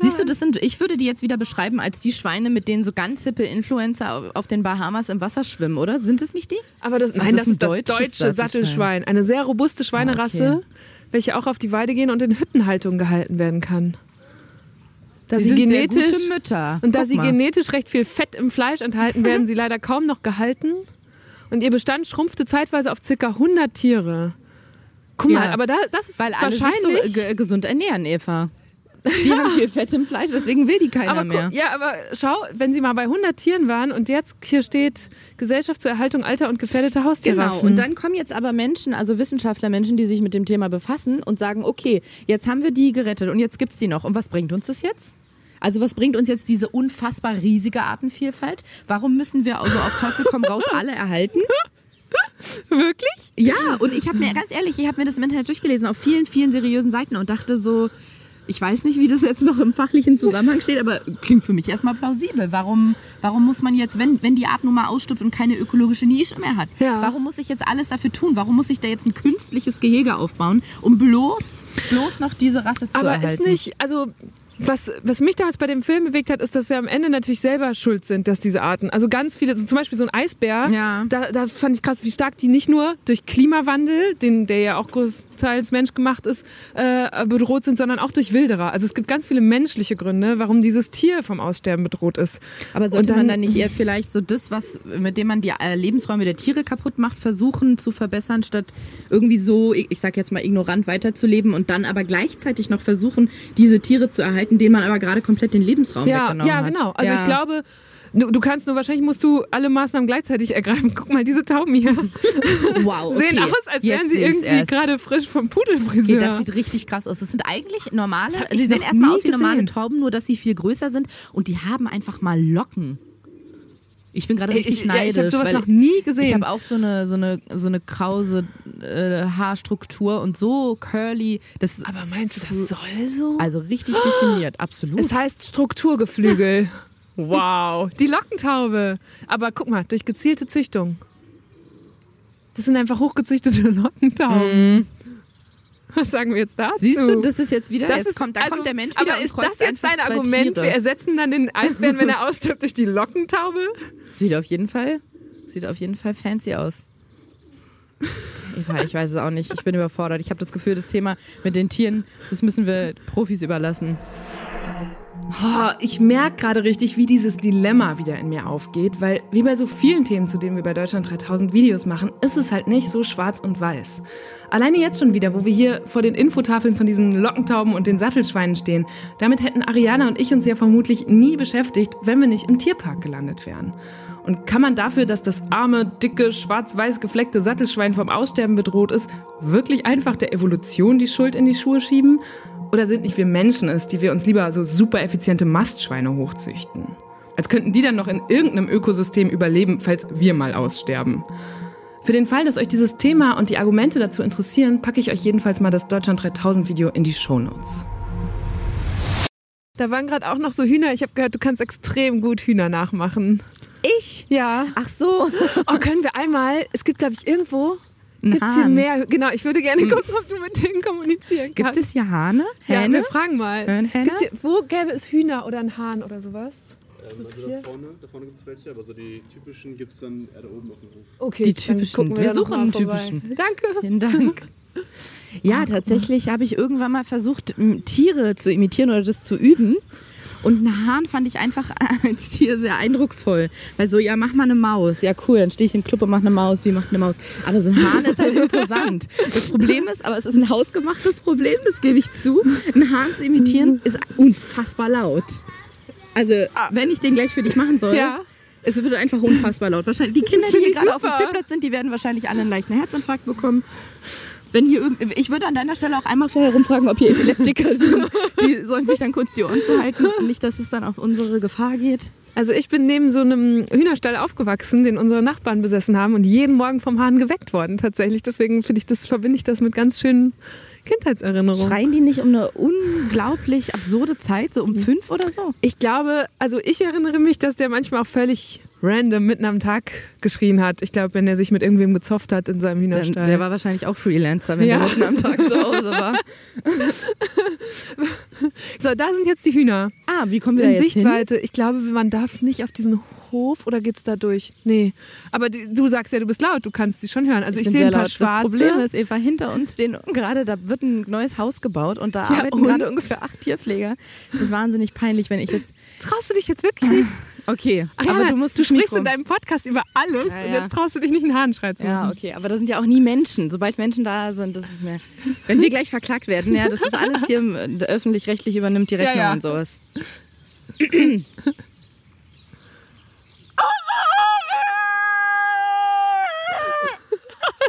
Siehst du, das sind, ich würde die jetzt wieder beschreiben als die Schweine, mit denen so ganz hippe Influencer auf- den Bahamas im Wasser schwimmen, oder? Sind es nicht die? Aber das, Das nein, ist das ein ist das deutsche Sattelschwein. Eine sehr robuste Schweinerasse, Ah, okay. welche auch auf die Weide gehen und in Hüttenhaltung gehalten werden kann. Da Sie sie, genetisch gute Mütter. und da Guck sie mal. genetisch recht viel Fett im Fleisch enthalten, werden sie leider kaum noch gehalten. Und ihr Bestand schrumpfte zeitweise auf ca. 100 Tiere. Guck Ja. mal, aber da, das ist Weil alle sich wahrscheinlich. so äh, ge- gesund ernähren, Eva. Die haben viel Fett im Fleisch, deswegen will die keiner aber, mehr. ja, aber schau, wenn sie mal bei 100 Tieren waren und jetzt hier steht Gesellschaft zur Erhaltung alter und gefährdeter Genau, Haustierrassen. und dann kommen jetzt aber Menschen, also Wissenschaftler, Menschen, die sich mit dem Thema befassen und sagen, okay, jetzt haben wir die gerettet und jetzt gibt's die noch. Und was bringt uns das jetzt? Also was bringt uns jetzt diese unfassbar riesige Artenvielfalt? Warum müssen wir also auf Teufel komm raus alle erhalten? Wirklich? Ja, und ich habe mir, ganz ehrlich, ich habe mir das im Internet durchgelesen auf vielen, vielen seriösen Seiten und dachte so, ich weiß nicht, wie das jetzt noch im fachlichen Zusammenhang steht, aber klingt für mich erstmal plausibel. Warum, warum muss man jetzt, wenn, wenn die Art nun mal ausstirbt und keine ökologische Nische mehr hat, Ja. warum muss ich jetzt alles dafür tun? Warum muss ich da jetzt ein künstliches Gehege aufbauen, um bloß, bloß noch diese Rasse zu Aber erhalten? ist nicht, also was, was mich damals bei dem Film bewegt hat, ist, dass wir am Ende natürlich selber schuld sind, dass diese Arten, also ganz viele, so zum Beispiel so ein Eisbär, Ja. da, da fand ich krass, wie stark die nicht nur durch Klimawandel, den, der ja auch groß, großteils menschgemacht ist, äh, bedroht sind, sondern auch durch Wilderer. Also es gibt ganz viele menschliche Gründe, warum dieses Tier vom Aussterben bedroht ist. Aber sollte dann- man dann nicht eher vielleicht so das, was mit dem man die äh, Lebensräume der Tiere kaputt macht, versuchen zu verbessern, statt irgendwie so, ich sag jetzt mal ignorant weiterzuleben und dann aber gleichzeitig noch versuchen, diese Tiere zu erhalten, denen man aber gerade komplett den Lebensraum Ja, weggenommen ja, hat. genau. Also Ja. ich glaube, du, du kannst nur, wahrscheinlich musst du alle Maßnahmen gleichzeitig ergreifen. Guck mal, diese Tauben hier wow, okay. sehen aus, als wären Jetzt sie irgendwie gerade frisch vom Okay, Pudelfriseur. das sieht richtig krass aus. Das sind eigentlich normale, also die ich sehen erstmal aus wie normale gesehen. Tauben, nur dass sie viel größer sind und die haben einfach mal Locken. Ich bin gerade richtig ich, ja, neidisch. ich habe sowas noch nie Ich gesehen. habe auch so eine, so eine, so eine krause äh, Haarstruktur und so curly. Das Aber meinst du, das soll so? Also richtig definiert, absolut. Es heißt Strukturgeflügel. wow. Die Lockentaube. Aber guck mal, durch gezielte Züchtung. Das sind einfach hochgezüchtete Lockentauben. Was sagen wir jetzt dazu? Siehst du, das ist jetzt wieder, Das jetzt ist- kommt, da also, kommt der Mensch wieder Aber ist das jetzt dein Argument? Tiere. Wir ersetzen dann den Eisbären, wenn er ausstirbt, durch die Lockentaube? Sieht auf jeden Fall, sieht auf jeden Fall fancy aus. Eva, ich weiß es auch nicht. Ich bin überfordert. Ich habe das Gefühl, das Thema mit den Tieren, das müssen wir Profis überlassen. Oh, ich merke gerade richtig, wie dieses Dilemma wieder in mir aufgeht, weil wie bei so vielen Themen, zu denen wir bei Deutschland 3000 Videos machen, ist es halt nicht so schwarz und weiß. Alleine jetzt schon wieder, wo wir hier vor den Infotafeln von diesen Lockentauben und den Sattelschweinen stehen, damit hätten Ariana und ich uns ja vermutlich nie beschäftigt, wenn wir nicht im Tierpark gelandet wären. Und kann man dafür, dass das arme, dicke, schwarz-weiß gefleckte Sattelschwein vom Aussterben bedroht ist, wirklich einfach der Evolution die Schuld in die Schuhe schieben? Oder sind nicht wir Menschen es, die wir uns lieber so super effiziente Mastschweine hochzüchten? Als könnten die dann noch in irgendeinem Ökosystem überleben, falls wir mal aussterben. Für den Fall, dass euch dieses Thema und die Argumente dazu interessieren, packe ich euch jedenfalls mal das Deutschland 3000 Video in die Shownotes. Da waren gerade auch noch so Hühner. Ich habe gehört, du kannst extrem gut Hühner nachmachen. Ich? Ja. Ach so. Oh, können wir einmal, es gibt glaube ich irgendwo, Ein gibt's hier mehr, genau, ich würde gerne gucken, ob du mit denen kommunizieren Gibt kannst. es hier Hahne? ja, Hähne? wir fragen mal. Hören Hähne? Gibt's hier, wo gäbe es Hühner oder einen Hahn oder sowas? Ähm, also da vorne, da vorne gibt es welche, aber so die typischen gibt es dann eher da oben auf dem Hof. Okay, Die dann typischen. gucken Wir noch suchen einen vorbei. typischen. Danke. Vielen Dank. Ja, tatsächlich habe ich irgendwann mal versucht, Tiere zu imitieren oder das zu üben. Und einen Hahn fand ich einfach als Tier sehr eindrucksvoll. Weil so, ja, mach mal eine Maus. Ja, cool, dann stehe ich im Club und mach eine Maus. Wie macht eine Maus? Aber so ein Hahn ist halt imposant. Das Problem ist, aber es ist ein hausgemachtes Problem, das gebe ich zu. Ein Hahn zu imitieren ist unfassbar laut. Also, wenn ich den gleich für dich machen soll, Ja. es wird einfach unfassbar laut. Wahrscheinlich die Kinder, die hier gerade auf dem. Spielplatz sind, die werden wahrscheinlich alle einen leichten Herzinfarkt bekommen. Wenn hier irgend, ich würde an deiner Stelle auch einmal vorher rumfragen, ob hier Epileptiker sind. Die sollen sich dann kurz die Ohren zu halten. Nicht, dass es dann auf unsere Gefahr geht. Also ich bin neben so einem Hühnerstall aufgewachsen, den unsere Nachbarn besessen haben und jeden Morgen vom Hahn geweckt worden tatsächlich. Deswegen finde ich das, verbinde ich das mit ganz schönen Kindheitserinnerungen. Schreien die nicht um eine unglaublich absurde Zeit, so um fünf oder so? Ich glaube, also ich erinnere mich, dass der manchmal auch völlig random mitten am Tag geschrien hat. Ich glaube, wenn er sich mit irgendwem gezopft hat in seinem Der, Hühnerstall. der war wahrscheinlich auch Freelancer, wenn Ja. der mitten am Tag zu Hause war. so, da sind jetzt die Hühner. Ah, wie kommen wir da In jetzt hin? Sichtweite. Ich glaube, man darf nicht auf diesen Hof oder geht's da durch? Nee. Aber die, du sagst ja, du bist laut, du kannst sie schon hören. Also ich, bin sehe ein paar laut. schwarze. Das Problem ist, Eva, hinter uns stehen gerade, da wird ein neues Haus gebaut und da Ja, arbeiten und? gerade ungefähr acht Tierpfleger. Das ist wahnsinnig peinlich, wenn ich jetzt. Traust du dich jetzt wirklich nicht? Okay, aber du musst du sprichst Mikro- in deinem Podcast über alles Ja, und ja. jetzt traust du dich nicht einen Hahnschrei zu Ja, machen. okay, aber da sind ja auch nie Menschen. Sobald Menschen da sind, das ist mir. Wenn wir gleich verklagt werden, ja, das ist alles hier äh, öffentlich-rechtlich übernimmt die Rechnung ja. und sowas.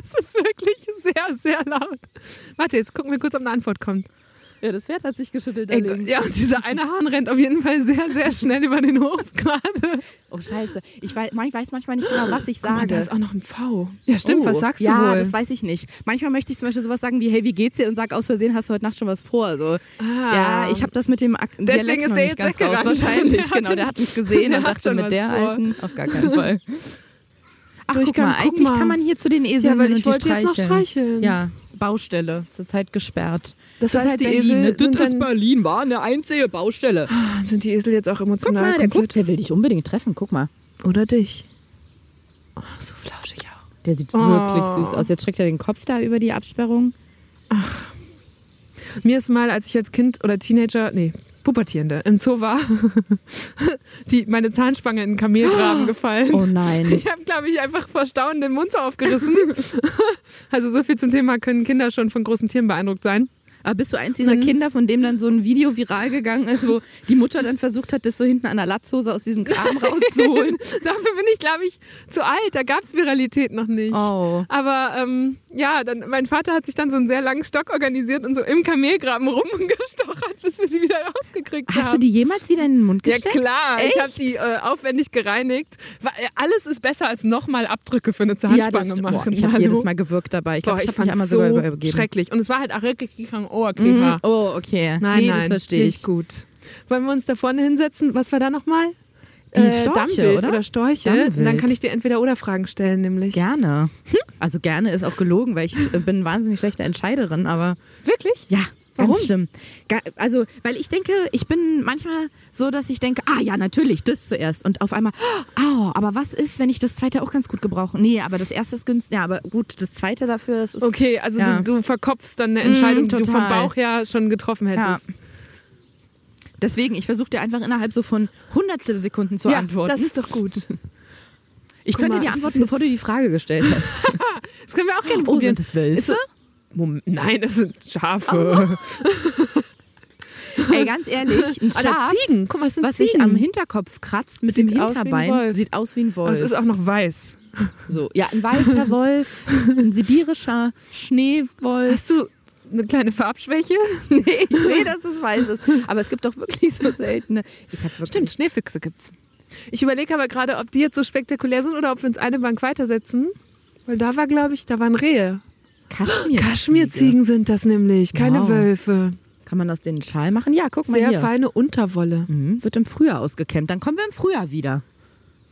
Das ist wirklich sehr, sehr laut. Warte, jetzt gucken wir kurz, ob eine Antwort kommt. Ja, das Pferd hat sich geschüttelt. Ey, ja, und dieser eine Hahn rennt auf jeden Fall sehr, sehr schnell über den Hof gerade. Oh, scheiße. Ich weiß, ich weiß manchmal nicht genau, was ich Guck mal, sage. da ist auch noch ein V. Ja, stimmt, Oh, was sagst ja, du wohl? das weiß ich nicht. Manchmal möchte ich zum Beispiel sowas sagen wie, hey, wie geht's dir? Und sag aus Versehen, hast du heute Nacht schon was vor? So, Ah. Ja, ich habe das mit dem Ak Deswegen Dialekt ist der jetzt weggerannt. Wahrscheinlich, Der hat genau. Der hat mich gesehen der und hat dachte, schon mit der vor. alten auf gar keinen Fall. Ach, guck mal, guck eigentlich mal. kann man hier zu den Eseln Ja, weil ich die wollte jetzt noch streicheln. Ja, ist Baustelle, zurzeit gesperrt. Das, Das heißt, ist die Berlin, Esel ne? sind, dann, Berlin war eine einzige Baustelle. sind die Esel jetzt auch Guck emotional mal, der komplett. guckt, der will dich unbedingt treffen, guck mal. Oder dich. Oh, so flauschig auch. Der sieht Oh. wirklich süß aus. Jetzt streckt er den Kopf da über die Absperrung. Mir ist mal, als ich als Kind oder Teenager, nee, Pubertierende im Zoo war, die, meine Zahnspange in den Kamelgraben gefallen. Oh nein. Ich habe, glaube ich, einfach vor Staunen den Mund so aufgerissen. also so viel zum Thema, können Kinder schon von großen Tieren beeindruckt sein. Aber bist du eins dieser Mhm. Kinder, von dem dann so ein Video viral gegangen ist, wo die Mutter dann versucht hat, das so hinten an der Latzhose aus diesem Kram rauszuholen? Dafür bin ich, glaube ich, zu alt. Da gab es Viralität noch nicht. Oh. Aber ähm, ja, dann, mein Vater hat sich dann so einen sehr langen Stock organisiert und so im Kamelgraben rumgestochert, bis wir sie wieder rausgekriegt haben. Hast du die jemals wieder in den Mund Ja gesteckt? klar, ich Echt? habe die äh, aufwendig gereinigt. Äh, Alles ist besser als nochmal Abdrücke für eine Ja, Zahnspange das stimmt. Boah, machen. ich habe jedes Mal gewirkt dabei. Ich glaube, ich ich habe mich einmal so sogar übergeben. schrecklich. Und es war halt auch wirklich ein Mhm. Ohrkleber. Oh, okay. Nein, nee, nein, das verstehe ich. gut. Wollen wir uns da vorne hinsetzen? Was war da nochmal? Die Storche, Dammwild oder? oder Storche. Dammwild. Dann kann ich dir entweder oder Fragen stellen, nämlich. Gerne. Also gerne ist auch gelogen, weil ich äh, bin wahnsinnig schlechte Entscheiderin, aber Wirklich? ja, Warum? ganz schlimm. Ga- Also, weil ich denke, ich bin manchmal so, dass ich denke, ah ja, natürlich, das zuerst. Und auf einmal, oh, aber was ist, wenn ich das zweite auch ganz gut gebrauche? Nee, aber das erste ist günstig. Ja, aber gut, das zweite dafür das ist. Okay, also Ja. du, du verkopfst dann eine Entscheidung, Mm, die du vom. Bauch her schon getroffen Ja. hättest. Deswegen, ich versuche dir einfach innerhalb so von hundertstel Sekunden zu antworten. das ist doch gut. ich guck könnte mal, dir antworten, bevor du die Frage gestellt hast. Das können wir auch gerne oh, probieren. sind es Wölfe? Moment, nein, das sind Schafe. Ey, ganz ehrlich, ein Oder Schaf, Ziegen. Guck mal, es sind was Ziegen. sich am Hinterkopf kratzt mit Sieht dem ein Hinterbein, sieht aus wie ein Aber Wolf. es ist auch noch weiß. so. Ja, ein weißer Wolf, ein sibirischer Schneewolf. Hast du eine kleine Farbschwäche? Nee, ich sehe, dass es weiß ist. Aber es gibt doch wirklich so seltene. Ich wirklich. Stimmt, Schneefüchse gibt's. Ich überlege aber gerade, ob die jetzt so spektakulär sind oder ob wir uns eine Bank weitersetzen. Weil da war, glaube ich, da waren Rehe. Kaschmir. Kaschmirziegen sind das nämlich, keine Wow. Wölfe. Kann man aus denen Schal machen? Ja, guck mal Sehr feine Unterwolle. Mhm, wird im Frühjahr ausgekämmt. Dann kommen wir im Frühjahr wieder.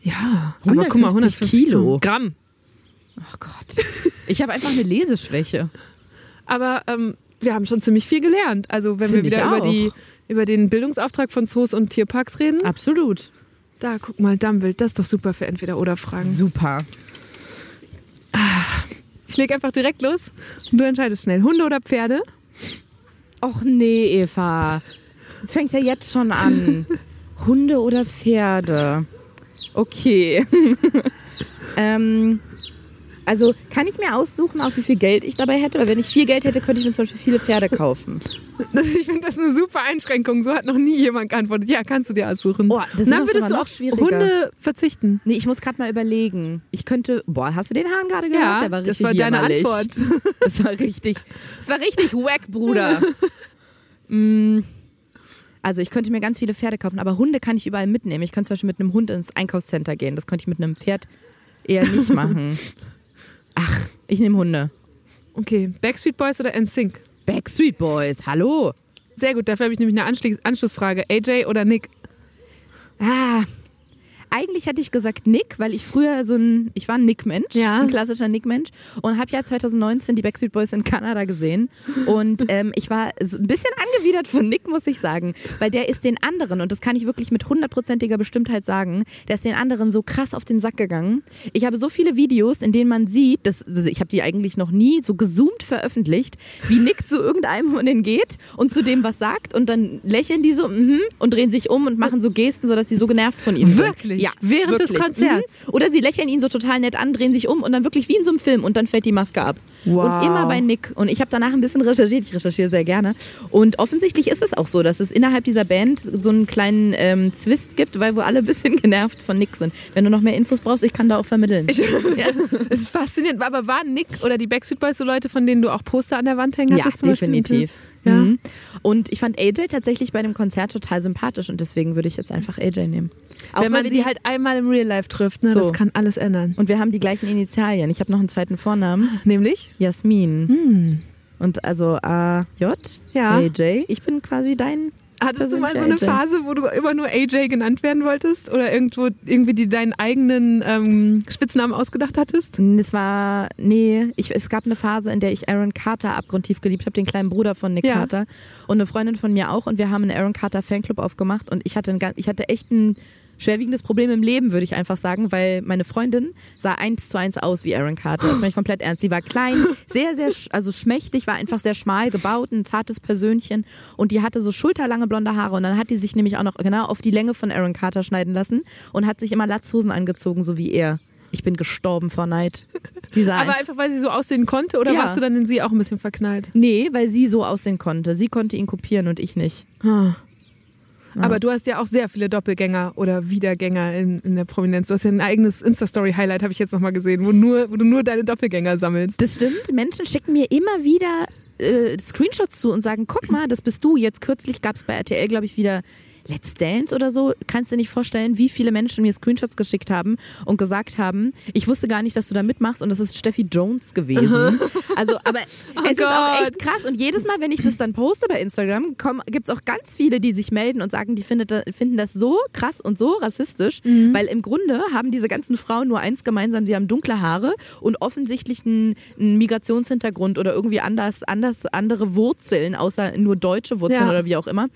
Ja, 150 aber guck mal, 150 Kilo. Gramm. Oh Gott. Ich habe einfach eine Leseschwäche. Aber ähm, wir haben schon ziemlich viel gelernt. Also wenn Find wir wieder über, die, über den Bildungsauftrag von Zoos und Tierparks reden. Absolut. Da, guck mal, Dammwild, das ist doch super für Entweder-Oder-Fragen. Super. Ich leg einfach direkt los und du entscheidest schnell. Hunde oder Pferde? Och nee, Eva. Es fängt ja jetzt schon an. Hunde oder Pferde? Okay. ähm, also kann ich mir aussuchen, auch wie viel Geld ich dabei hätte? Weil wenn ich viel Geld hätte, könnte ich mir zum Beispiel viele Pferde kaufen. Ich finde das eine super Einschränkung. So hat noch nie jemand geantwortet. Ja, kannst du dir aussuchen. Oh, das ist Dann würdest du schwieriger. Hunde verzichten. Nee, ich muss gerade mal überlegen. Ich könnte. Boah, hast du den Hahn gerade gehört? Ja, Der war das richtig war deine jämmerlich. Antwort. Das war richtig. Das war richtig wack, Bruder. Mm, Also ich könnte mir ganz viele Pferde kaufen, aber Hunde kann ich überall mitnehmen. Ich könnte zum Beispiel mit einem Hund ins Einkaufscenter gehen. Das könnte ich mit einem Pferd eher nicht machen. Ach, ich nehme Hunde. Okay, Backstreet Boys oder NSYNC? Backstreet Boys, hallo. Sehr gut, dafür habe ich nämlich eine Anschlussfrage. AJ oder Nick? Ah, eigentlich hätte ich gesagt Nick, weil ich früher so ein, ich war ein Nick-Mensch, Ja. ein klassischer Nick-Mensch und habe ja 2019 die Backstreet Boys in Kanada gesehen und ähm, ich war so ein bisschen angewidert von Nick, muss ich sagen, weil der ist den anderen und das kann ich wirklich mit hundertprozentiger Bestimmtheit sagen, der ist den anderen so krass auf den Sack gegangen. Ich habe so viele Videos, in denen man sieht, das, das, ich habe die eigentlich noch nie so gezoomt veröffentlicht, wie Nick zu irgendeinem von denen geht und zu dem was sagt und dann lächeln die so mhm, und drehen sich um und machen so Gesten, sodass sie so genervt von ihm sind. Wirklich? Ja, Während des wirklich. Konzerts? Mhm. Oder sie lächeln ihn so total nett an, drehen sich um und dann wirklich wie in so einem Film und dann fällt die Maske ab. Wow. Und immer bei Nick. Und ich habe danach ein bisschen recherchiert, ich recherchiere sehr gerne. Und offensichtlich ist es auch so, dass es innerhalb dieser Band so einen kleinen ähm, Zwist gibt, weil wo alle ein bisschen genervt von Nick sind. Wenn du noch mehr Infos brauchst, ich kann da auch vermitteln. Das ist faszinierend. Aber waren Nick oder die Backstreet Boys so Leute, von denen du auch Poster an der Wand hängen ja, hattest? zum Beispiel? Ja. Mhm. Und ich fand AJ tatsächlich bei dem Konzert total sympathisch und deswegen würde ich jetzt einfach AJ nehmen. Auch Wenn man sie halt einmal im Real Life trifft, ne, So. das kann alles ändern. und wir haben die gleichen Initialien. Ich habe noch einen zweiten Vornamen. Nämlich? Jasmin. Hm. Und also AJ, Ja. AJ. Ich bin quasi dein. Hattest du mal so eine AJ. Phase, wo du immer nur AJ genannt werden wolltest? Oder irgendwo irgendwie die deinen eigenen ähm, Spitznamen ausgedacht hattest? Es war, nee, ich, es gab eine Phase, in der ich Aaron Carter abgrundtief geliebt habe, den kleinen Bruder von Nick Ja. Carter. Und eine Freundin von mir auch. Und wir haben einen Aaron Carter Fanclub aufgemacht. Und ich hatte, einen, ich hatte echt einen schwerwiegendes Problem im Leben, würde ich einfach sagen, weil meine Freundin sah eins zu eins aus wie Aaron Carter. Das meine ich komplett ernst. Sie war klein, sehr, sehr, sch- also schmächtig, war einfach sehr schmal gebaut, ein zartes Persönchen und die hatte so schulterlange blonde Haare und dann hat die sich nämlich auch noch genau auf die Länge von Aaron Carter schneiden lassen und hat sich immer Latzhosen angezogen, so wie er. Ich bin gestorben vor Neid. Aber einfach- weil sie so aussehen konnte oder Ja. warst du dann in sie auch ein bisschen verknallt? Nee, weil sie so aussehen konnte. Sie konnte ihn kopieren und ich nicht. Aber du hast ja auch sehr viele Doppelgänger oder Wiedergänger in, in der Prominenz. Du hast ja ein eigenes Insta-Story-Highlight, habe ich jetzt nochmal gesehen, wo, nur, wo du nur deine Doppelgänger sammelst. Das stimmt. Menschen schicken mir immer wieder äh, Screenshots zu und sagen, guck mal, das bist du. Jetzt kürzlich gab es bei RTL, glaube ich, wieder Let's Dance oder so. Kannst du dir nicht vorstellen, wie viele Menschen mir Screenshots geschickt haben und gesagt haben, ich wusste gar nicht, dass du da mitmachst und das ist Steffi Jones gewesen. Also, aber es ist auch Gott. echt krass. Und jedes Mal, wenn ich das dann poste bei Instagram, gibt es auch ganz viele, die sich melden und sagen, die findet, finden das so krass und so rassistisch, weil im Grunde haben diese ganzen Frauen nur eins gemeinsam, sie haben dunkle Haare und offensichtlich einen, einen Migrationshintergrund oder irgendwie anders, anders andere Wurzeln, außer nur deutsche Wurzeln Ja. oder wie auch immer.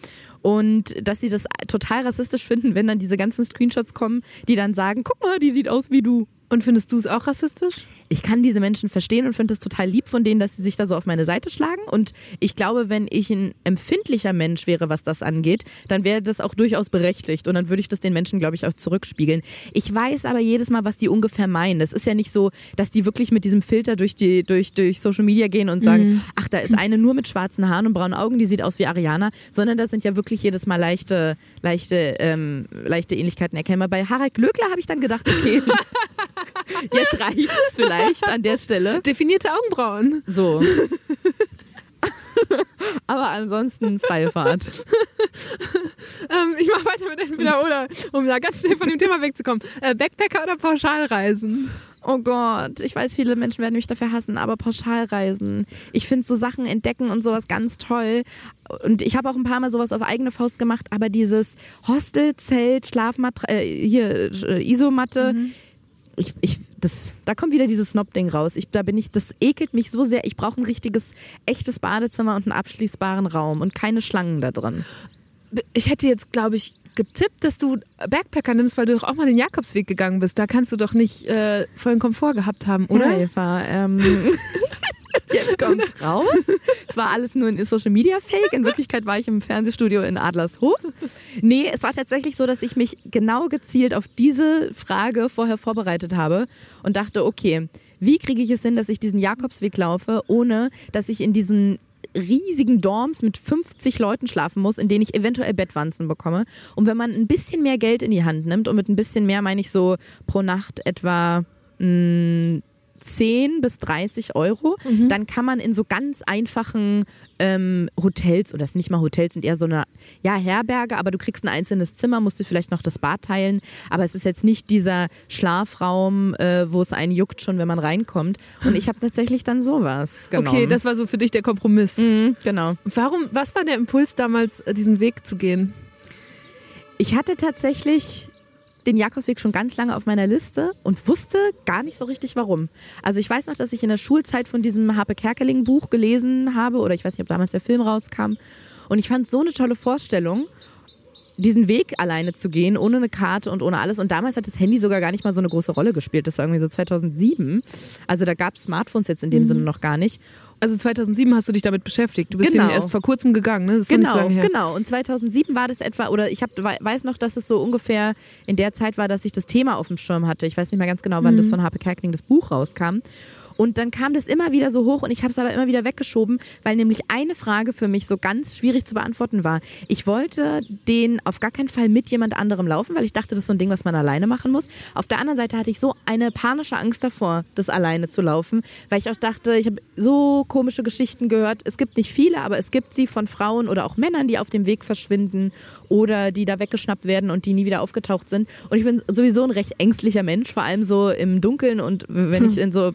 Und dass sie das total rassistisch finden, wenn dann diese ganzen Screenshots kommen, die dann sagen, guck mal, die sieht aus wie du. Und findest du es auch rassistisch? Ich kann diese Menschen verstehen und finde es total lieb von denen, dass sie sich da so auf meine Seite schlagen. Und ich glaube, wenn ich ein empfindlicher Mensch wäre, was das angeht, dann wäre das auch durchaus berechtigt. Und dann würde ich das den Menschen, glaube ich, auch zurückspiegeln. Ich weiß aber jedes Mal, was die ungefähr meinen. Es ist ja nicht so, dass die wirklich mit diesem Filter durch, die, durch, durch Social Media gehen und sagen, ach, da ist eine nur mit schwarzen Haaren und braunen Augen, die sieht aus wie Ariana. Sondern das sind ja wirklich jedes Mal leichte, leichte, ähm, leichte Ähnlichkeiten erkennbar. Bei Harald Glöckler habe ich dann gedacht, okay, jetzt reicht es vielleicht an der Stelle. Definierte Augenbrauen. So. Aber ansonsten freie Fahrt. Ähm, ich mache weiter mit entweder oder, um da ganz schnell von dem Thema wegzukommen. Äh, Backpacker oder Pauschalreisen? Oh Gott, ich weiß, viele Menschen werden mich dafür hassen, aber Pauschalreisen. Ich finde so Sachen entdecken und sowas ganz toll. Und ich habe auch ein paar Mal sowas auf eigene Faust gemacht, aber dieses Hostel, Zelt, Schlafmatte, äh, hier, äh, Isomatte. Ich, ich, das, da kommt wieder dieses Snob-Ding raus. Ich, da bin ich, das ekelt mich so sehr. Ich brauche ein richtiges, echtes Badezimmer und einen abschließbaren Raum und keine Schlangen da drin. Ich hätte jetzt, glaube ich, getippt, dass du Backpacker nimmst, weil du doch auch mal den Jakobsweg gegangen bist. Da kannst du doch nicht äh, vollen Komfort gehabt haben, oder? Oder Eva? Ähm, jetzt kommt's raus. Es war alles nur ein Social Media Fake. In Wirklichkeit war ich im Fernsehstudio in Adlershof. Nee, es war tatsächlich so, dass ich mich genau gezielt auf diese Frage vorher vorbereitet habe und dachte, okay, wie kriege ich es hin, dass ich diesen Jakobsweg laufe, ohne dass ich in diesen riesigen Dorms mit 50 Leuten schlafen muss, in denen ich eventuell Bettwanzen bekomme. Und wenn man ein bisschen mehr Geld in die Hand nimmt, und mit ein bisschen mehr meine ich so pro Nacht etwa mh, 10 bis 30 Euro, dann kann man in so ganz einfachen ähm, Hotels, oder es sind nicht mal Hotels, sind eher so eine ja, Herberge, aber du kriegst ein einzelnes Zimmer, musst du vielleicht noch das Bad teilen, aber es ist jetzt nicht dieser Schlafraum, äh, wo es einen juckt schon, wenn man reinkommt. Und ich habe tatsächlich dann sowas genommen. Okay, das war so für dich der Kompromiss. Mhm, genau. Warum, was war der Impuls damals, äh, diesen Weg zu gehen? Ich hatte tatsächlich den Jakobsweg schon ganz lange auf meiner Liste und wusste gar nicht so richtig warum. Also ich weiß noch, dass ich in der Schulzeit von diesem Harpe Kerkeling Buch gelesen habe oder ich weiß nicht, ob damals der Film rauskam. Und ich fand so eine tolle Vorstellung, diesen Weg alleine zu gehen, ohne eine Karte und ohne alles. Und damals hat das Handy sogar gar nicht mal so eine große Rolle gespielt. Das war irgendwie so 2007. Also da gab es Smartphones jetzt in dem Sinne noch gar nicht. Also 2007 hast du dich damit beschäftigt. Du bist Genau. erst vor kurzem gegangen, ne? Nicht so Genau, genau. Und 2007 war das etwa, oder ich hab, wei- weiß noch, dass es so ungefähr in der Zeit war, dass ich das Thema auf dem Schirm hatte. Ich weiß nicht mehr ganz genau, wann Mhm. das von Harpe Kerkeling das Buch rauskam. Und dann kam das immer wieder so hoch und ich habe es aber immer wieder weggeschoben, weil nämlich eine Frage für mich so ganz schwierig zu beantworten war. Ich wollte den auf gar keinen Fall mit jemand anderem laufen, weil ich dachte, das ist so ein Ding, was man alleine machen muss. Auf der anderen Seite hatte ich so eine panische Angst davor, das alleine zu laufen, weil ich auch dachte, ich habe so komische Geschichten gehört. Es gibt nicht viele, aber es gibt sie von Frauen oder auch Männern, die auf dem Weg verschwinden oder die da weggeschnappt werden und die nie wieder aufgetaucht sind. Und ich bin sowieso ein recht ängstlicher Mensch, vor allem so im Dunkeln und wenn ich in so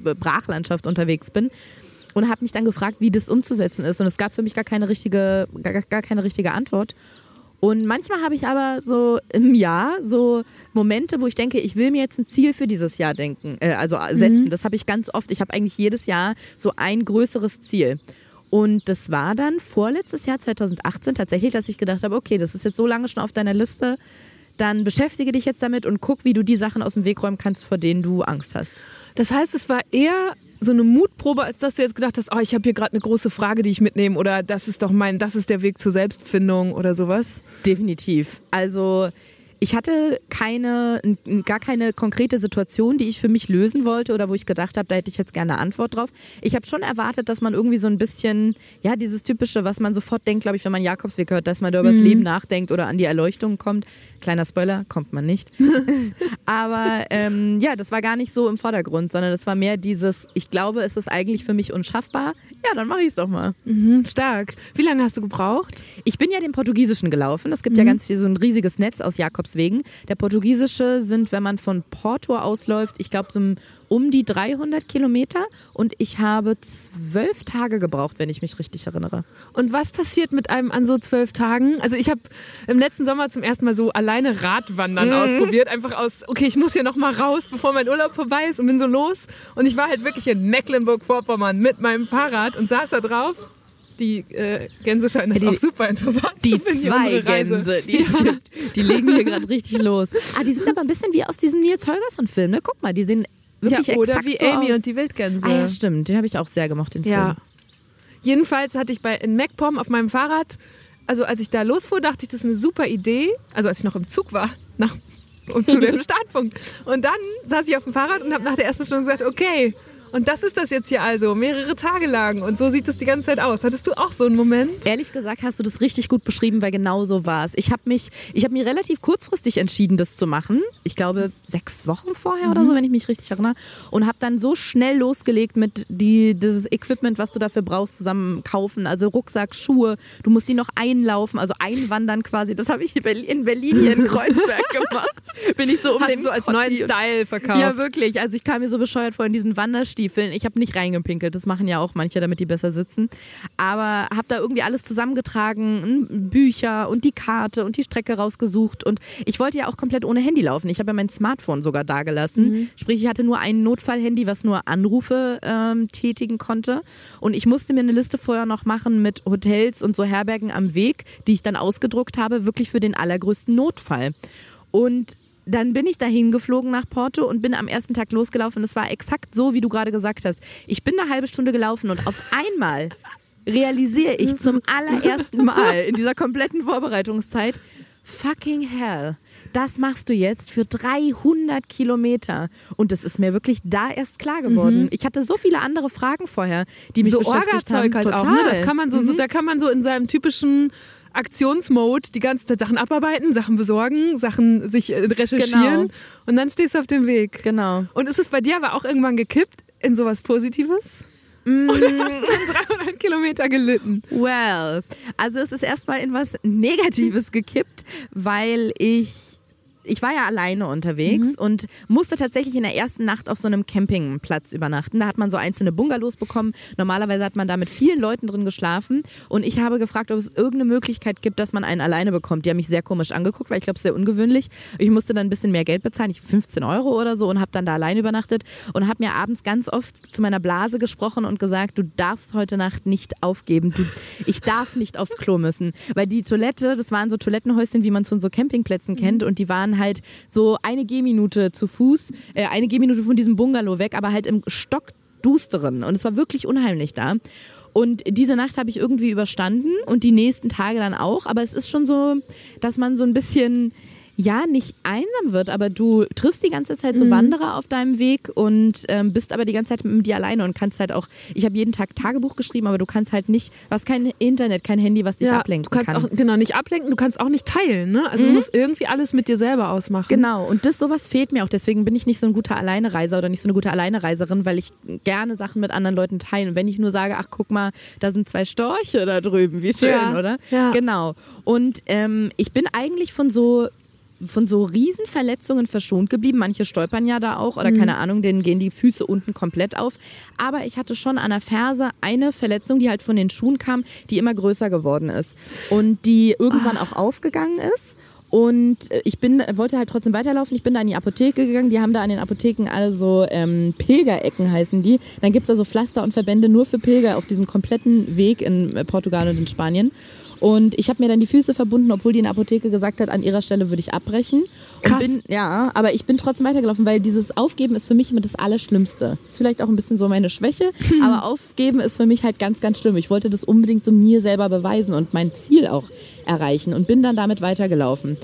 Brachlandschaft unterwegs bin. Und habe mich dann gefragt, wie das umzusetzen ist. Und es gab für mich gar keine richtige, gar, gar keine richtige Antwort. Und manchmal habe ich aber so im Jahr so Momente, wo ich denke, ich will mir jetzt ein Ziel für dieses Jahr denken, äh, also setzen. Das habe ich ganz oft. Ich habe eigentlich jedes Jahr so ein größeres Ziel. Und das war dann vorletztes Jahr 2018 tatsächlich, dass ich gedacht habe, okay, das ist jetzt so lange schon auf deiner Liste, dann beschäftige dich jetzt damit und guck, wie du die Sachen aus dem Weg räumen kannst, vor denen du Angst hast. Das heißt, es war eher so eine Mutprobe, als dass du jetzt gedacht hast, oh, ich habe hier gerade eine große Frage, die ich mitnehme oder das ist doch mein, das ist der Weg zur Selbstfindung oder sowas. Definitiv. Also ich hatte keine, gar keine konkrete Situation, die ich für mich lösen wollte oder wo ich gedacht habe, da hätte ich jetzt gerne eine Antwort drauf. Ich habe schon erwartet, dass man irgendwie so ein bisschen, ja, dieses typische, was man sofort denkt, glaube ich, wenn man Jakobsweg hört, dass man da über das Leben nachdenkt oder an die Erleuchtung kommt. Kleiner Spoiler, kommt man nicht. Aber ähm, ja, das war gar nicht so im Vordergrund, sondern das war mehr dieses, ich glaube, es ist eigentlich für mich unschaffbar. Ja, dann mache ich es doch mal. Mhm, stark. Wie lange hast du gebraucht? Ich bin ja den Portugiesischen gelaufen. Es gibt ja ganz viel so ein riesiges Netz aus Jakobswegen. Der Portugiesische sind, wenn man von Porto ausläuft, ich glaube so um die 300 Kilometer und ich habe zwölf Tage gebraucht, wenn ich mich richtig erinnere. Und was passiert mit einem an so zwölf Tagen? Also ich habe im letzten Sommer zum ersten Mal so alleine Radwandern ausprobiert. Einfach aus, okay, ich muss hier noch mal raus, bevor mein Urlaub vorbei ist und bin so los. Und ich war halt wirklich in Mecklenburg-Vorpommern mit meinem Fahrrad und saß da drauf. Die äh, Gänse scheinen das Die- auch super interessant Die zu finden, zwei. Gänse, die gibt, die legen hier gerade richtig los. Ah, die sind aber ein bisschen wie aus diesem Nils Holgersson-Film, ne? Guck mal, die sehen wirklich ja, oder wie so Amy aus. und die Wildgänse. Ah ja, stimmt. Den habe ich auch sehr gemocht, den Film. Ja. Jedenfalls hatte ich bei in MacPom auf meinem Fahrrad, also als ich da losfuhr, dachte ich, das ist eine super Idee. Also als ich noch im Zug war, nach, und zu dem Startpunkt. Und dann saß ich auf dem Fahrrad und habe nach der ersten Stunde gesagt, okay, und das ist das jetzt hier also, mehrere Tage lang. Und so sieht es die ganze Zeit aus. Hattest du auch so einen Moment? Ehrlich gesagt hast du das richtig gut beschrieben, weil genau so war es. Ich habe mich, ich habe mir relativ kurzfristig entschieden, das zu machen. Ich glaube sechs Wochen vorher oder so, wenn ich mich richtig erinnere. Und habe dann so schnell losgelegt mit die, dieses Equipment, was du dafür brauchst, zusammen kaufen. Also Rucksack, Schuhe. Du musst die noch einlaufen, also einwandern quasi. Das habe ich in Berlin, in Berlin hier in Kreuzberg gemacht. Bin ich so um Hast den so als neuen Style verkauft? Ja, wirklich. Also ich kam mir so bescheuert vor in diesen Wanderstiefeln. Ich habe nicht reingepinkelt. Das machen ja auch manche, damit die besser sitzen. Aber habe da irgendwie alles zusammengetragen. n- Bücher und die Karte und die Strecke rausgesucht. Und ich wollte ja auch komplett ohne Handy laufen. Ich habe ja mein Smartphone sogar da gelassen. Sprich, ich hatte nur ein Notfallhandy, was nur Anrufe ähm, tätigen konnte. Und ich musste mir eine Liste vorher noch machen mit Hotels und so Herbergen am Weg, die ich dann ausgedruckt habe, wirklich für den allergrößten Notfall. Und dann bin ich dahin geflogen nach Porto und bin am ersten Tag losgelaufen. Es war exakt so, wie du gerade gesagt hast. Ich bin eine halbe Stunde gelaufen und auf einmal realisiere ich zum allerersten Mal in dieser kompletten Vorbereitungszeit, fucking hell, das machst du jetzt für 300 Kilometer. Und das ist mir wirklich da erst klar geworden. Ich hatte so viele andere Fragen vorher, die mich so beschäftigt haben. Halt auch. Ne? Das kann man so, so, Mhm. da kann man so in seinem typischen Aktionsmode die ganze Zeit Sachen abarbeiten, Sachen besorgen, Sachen sich äh, recherchieren Genau. und dann stehst du auf dem Weg. Genau. Und ist es bei dir aber auch irgendwann gekippt in sowas Positives? Mm. Oder hast du dann 300 Kilometer gelitten? Well, also es ist erstmal in was Negatives gekippt, weil ich ich war ja alleine unterwegs und musste tatsächlich in der ersten Nacht auf so einem Campingplatz übernachten. Da hat man so einzelne Bungalows bekommen. Normalerweise hat man da mit vielen Leuten drin geschlafen. Und ich habe gefragt, ob es irgendeine Möglichkeit gibt, dass man einen alleine bekommt. Die haben mich sehr komisch angeguckt, weil ich glaube, es ist sehr ungewöhnlich. Ich musste dann ein bisschen mehr Geld bezahlen, ich 15 Euro oder so und habe dann da alleine übernachtet und habe mir abends ganz oft zu meiner Blase gesprochen und gesagt, du darfst heute Nacht nicht aufgeben. Du, ich darf nicht aufs Klo müssen. Weil die Toilette, das waren so Toilettenhäuschen, wie man es von so Campingplätzen kennt und die waren halt so eine Gehminute zu Fuß, äh, eine Gehminute von diesem Bungalow weg, aber halt im stockdusteren und es war wirklich unheimlich da. Und diese Nacht habe ich irgendwie überstanden und die nächsten Tage dann auch. Aber es ist schon so, dass man so ein bisschen, ja, nicht einsam wird, aber du triffst die ganze Zeit so Wanderer auf deinem Weg und ähm, bist aber die ganze Zeit mit dir alleine und kannst halt auch, ich habe jeden Tag Tagebuch geschrieben, aber du kannst halt nicht, du hast kein Internet, kein Handy, was dich ablenken du kannst kann. auch genau nicht ablenken, du kannst auch nicht teilen, ne? Also du musst irgendwie alles mit dir selber ausmachen. Genau, und das sowas fehlt mir auch. Deswegen bin ich nicht so ein guter Alleinereiser oder nicht so eine gute Alleinereiserin, weil ich gerne Sachen mit anderen Leuten teile. Und wenn ich nur sage, ach guck mal, da sind zwei Storche da drüben, wie schön, Ja, oder? ja. Genau. Und ähm, ich bin eigentlich von so von so Riesenverletzungen verschont geblieben. Manche stolpern ja da auch oder keine Ahnung, denen gehen die Füße unten komplett auf. Aber ich hatte schon an der Ferse eine Verletzung, die halt von den Schuhen kam, die immer größer geworden ist und die irgendwann auch aufgegangen ist. Und äh, ich bin, wollte halt trotzdem weiterlaufen. Ich bin da in die Apotheke gegangen. Die haben da an den Apotheken also ähm, Pilgerecken heißen die. Dann gibt's da so Pflaster und Verbände nur für Pilger auf diesem kompletten Weg in äh, Portugal und in Spanien. Und ich habe mir dann die Füße verbunden, obwohl die in der Apotheke gesagt hat, an ihrer Stelle würde ich abbrechen. Krass. Bin, ja, aber ich bin trotzdem weitergelaufen, weil dieses Aufgeben ist für mich immer das Allerschlimmste. Ist vielleicht auch ein bisschen so meine Schwäche, aber Aufgeben ist für mich halt ganz, ganz schlimm. Ich wollte das unbedingt so mir selber beweisen und mein Ziel auch erreichen und bin dann damit weitergelaufen.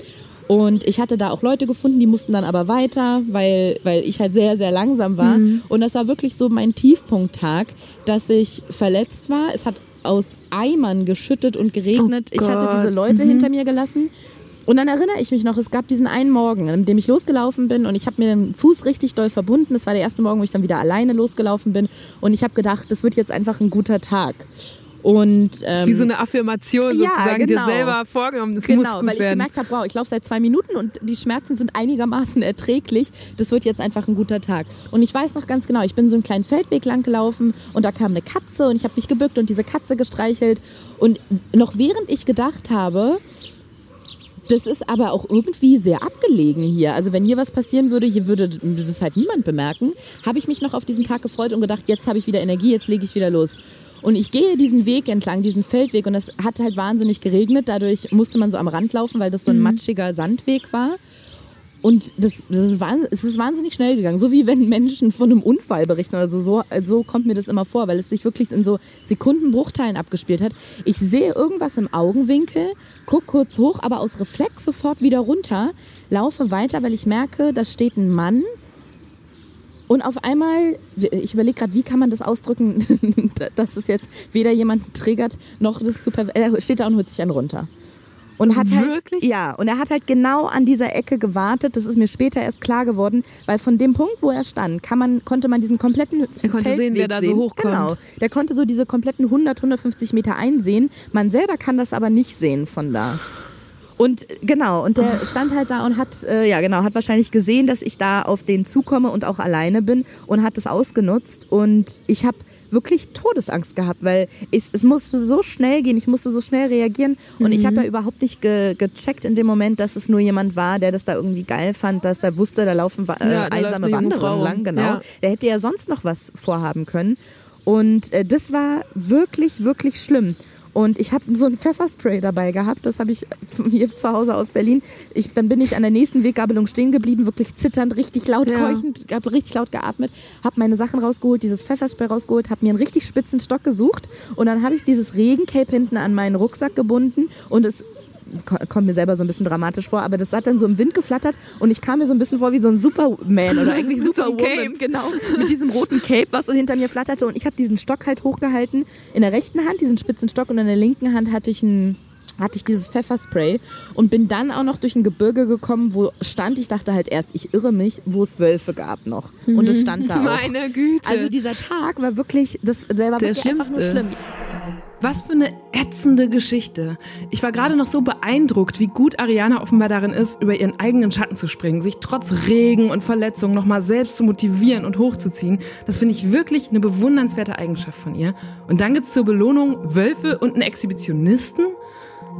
Und ich hatte da auch Leute gefunden, die mussten dann aber weiter, weil, weil ich halt sehr, sehr langsam war. Und das war wirklich so mein Tiefpunkttag, dass ich verletzt war. Es hat aus Eimern geschüttet und geregnet. Oh ich hatte diese Leute hinter mir gelassen. Und dann erinnere ich mich noch, es gab diesen einen Morgen, an dem ich losgelaufen bin und ich habe mir den Fuß richtig doll verbunden. Das war der erste Morgen, wo ich dann wieder alleine losgelaufen bin. Und ich habe gedacht, das wird jetzt einfach ein guter Tag. Und ähm, Wie so eine Affirmation ja, sozusagen genau. dir selber vorgenommen. Das muss Genau, gut weil ich werden. gemerkt habe, wow, ich laufe seit zwei Minuten und die Schmerzen sind einigermaßen erträglich. Das wird jetzt einfach ein guter Tag. Und ich weiß noch ganz genau, ich bin so einen kleinen Feldweg lang gelaufen und da kam eine Katze und ich habe mich gebückt und diese Katze gestreichelt. Und noch während ich gedacht habe, das ist aber auch irgendwie sehr abgelegen hier. Also wenn hier was passieren würde, hier würde das halt niemand bemerken, habe ich mich noch auf diesen Tag gefreut und gedacht, jetzt habe ich wieder Energie, jetzt lege ich wieder los. Und ich gehe diesen Weg entlang, diesen Feldweg und es hat halt wahnsinnig geregnet. Dadurch musste man so am Rand laufen, weil das so ein matschiger Sandweg war. Und das, das ist, es ist wahnsinnig schnell gegangen. So wie wenn Menschen von einem Unfall berichten oder so. So, so kommt mir das immer vor, weil es sich wirklich in so Sekundenbruchteilen abgespielt hat. Ich sehe irgendwas im Augenwinkel, guck kurz hoch, aber aus Reflex sofort wieder runter, laufe weiter, weil ich merke, da steht ein Mann. Und auf einmal, ich überlege gerade, wie kann man das ausdrücken, dass es jetzt weder jemanden triggert, noch das super. Er steht da und holt sich einen runter. Und hat halt, Wirklich? ja, und er hat halt genau an dieser Ecke gewartet. Das ist mir später erst klar geworden, weil von dem Punkt, wo er stand, kann man, konnte man diesen kompletten Er konnte Feldweg sehen, wer da so sehen. hochkommt. Genau, der konnte so diese kompletten 100, 150 Meter einsehen. Man selber kann das aber nicht sehen von da. Und genau, und der stand halt da und hat, äh, ja genau, hat wahrscheinlich gesehen, dass ich da auf den zukomme und auch alleine bin und hat es ausgenutzt. Und ich habe wirklich Todesangst gehabt, weil es, es musste so schnell gehen, ich musste so schnell reagieren und ich habe ja überhaupt nicht ge, gecheckt in dem Moment, dass es nur jemand war, der das da irgendwie geil fand, dass er wusste, da laufen äh, Ja, da einsame Wanderer lang, genau. Ja. Der hätte ja sonst noch was vorhaben können. Und äh, das war wirklich, wirklich schlimm. Und ich habe so ein Pfefferspray dabei gehabt, das habe ich hier zu Hause aus Berlin. Ich, dann bin ich an der nächsten Weggabelung stehen geblieben, wirklich zitternd, richtig laut Ja. keuchend, habe richtig laut geatmet, habe meine Sachen rausgeholt, dieses Pfefferspray rausgeholt, habe mir einen richtig spitzen Stock gesucht und dann habe ich dieses Regencape hinten an meinen Rucksack gebunden und es kommt mir selber so ein bisschen dramatisch vor, aber das hat dann so im Wind geflattert und ich kam mir so ein bisschen vor wie so ein Superman oder eigentlich Superwoman, Cape. genau, mit diesem roten Cape, was so hinter mir flatterte und ich habe diesen Stock halt hochgehalten in der rechten Hand, diesen spitzen Stock und in der linken Hand hatte ich ein hatte ich dieses Pfefferspray und bin dann auch noch durch ein Gebirge gekommen, wo stand, ich dachte halt erst, ich irre mich, wo es Wölfe gab noch. Und es stand da auch. Meine Güte. Also dieser Tag war wirklich, das selber Der wirklich einfach nur schlimm. Was für eine ätzende Geschichte. Ich war gerade noch so beeindruckt, wie gut Ariana offenbar darin ist, über ihren eigenen Schatten zu springen, sich trotz Regen und Verletzungen nochmal selbst zu motivieren und hochzuziehen. Das finde ich wirklich eine bewundernswerte Eigenschaft von ihr. Und dann gibt's zur Belohnung Wölfe und einen Exhibitionisten?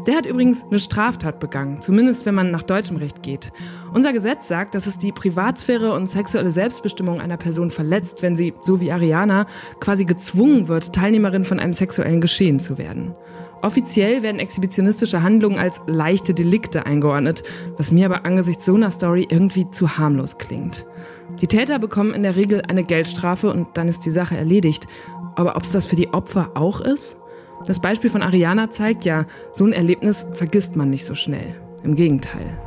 Der hat übrigens eine Straftat begangen, zumindest wenn man nach deutschem Recht geht. Unser Gesetz sagt, dass es die Privatsphäre und sexuelle Selbstbestimmung einer Person verletzt, wenn sie, so wie Ariana, quasi gezwungen wird, Teilnehmerin von einem sexuellen Geschehen zu werden. Offiziell werden exhibitionistische Handlungen als leichte Delikte eingeordnet, was mir aber angesichts so einer Story irgendwie zu harmlos klingt. Die Täter bekommen in der Regel eine Geldstrafe und dann ist die Sache erledigt. Aber ob es das für die Opfer auch ist? Das Beispiel von Ariana zeigt ja, so ein Erlebnis vergisst man nicht so schnell. Im Gegenteil.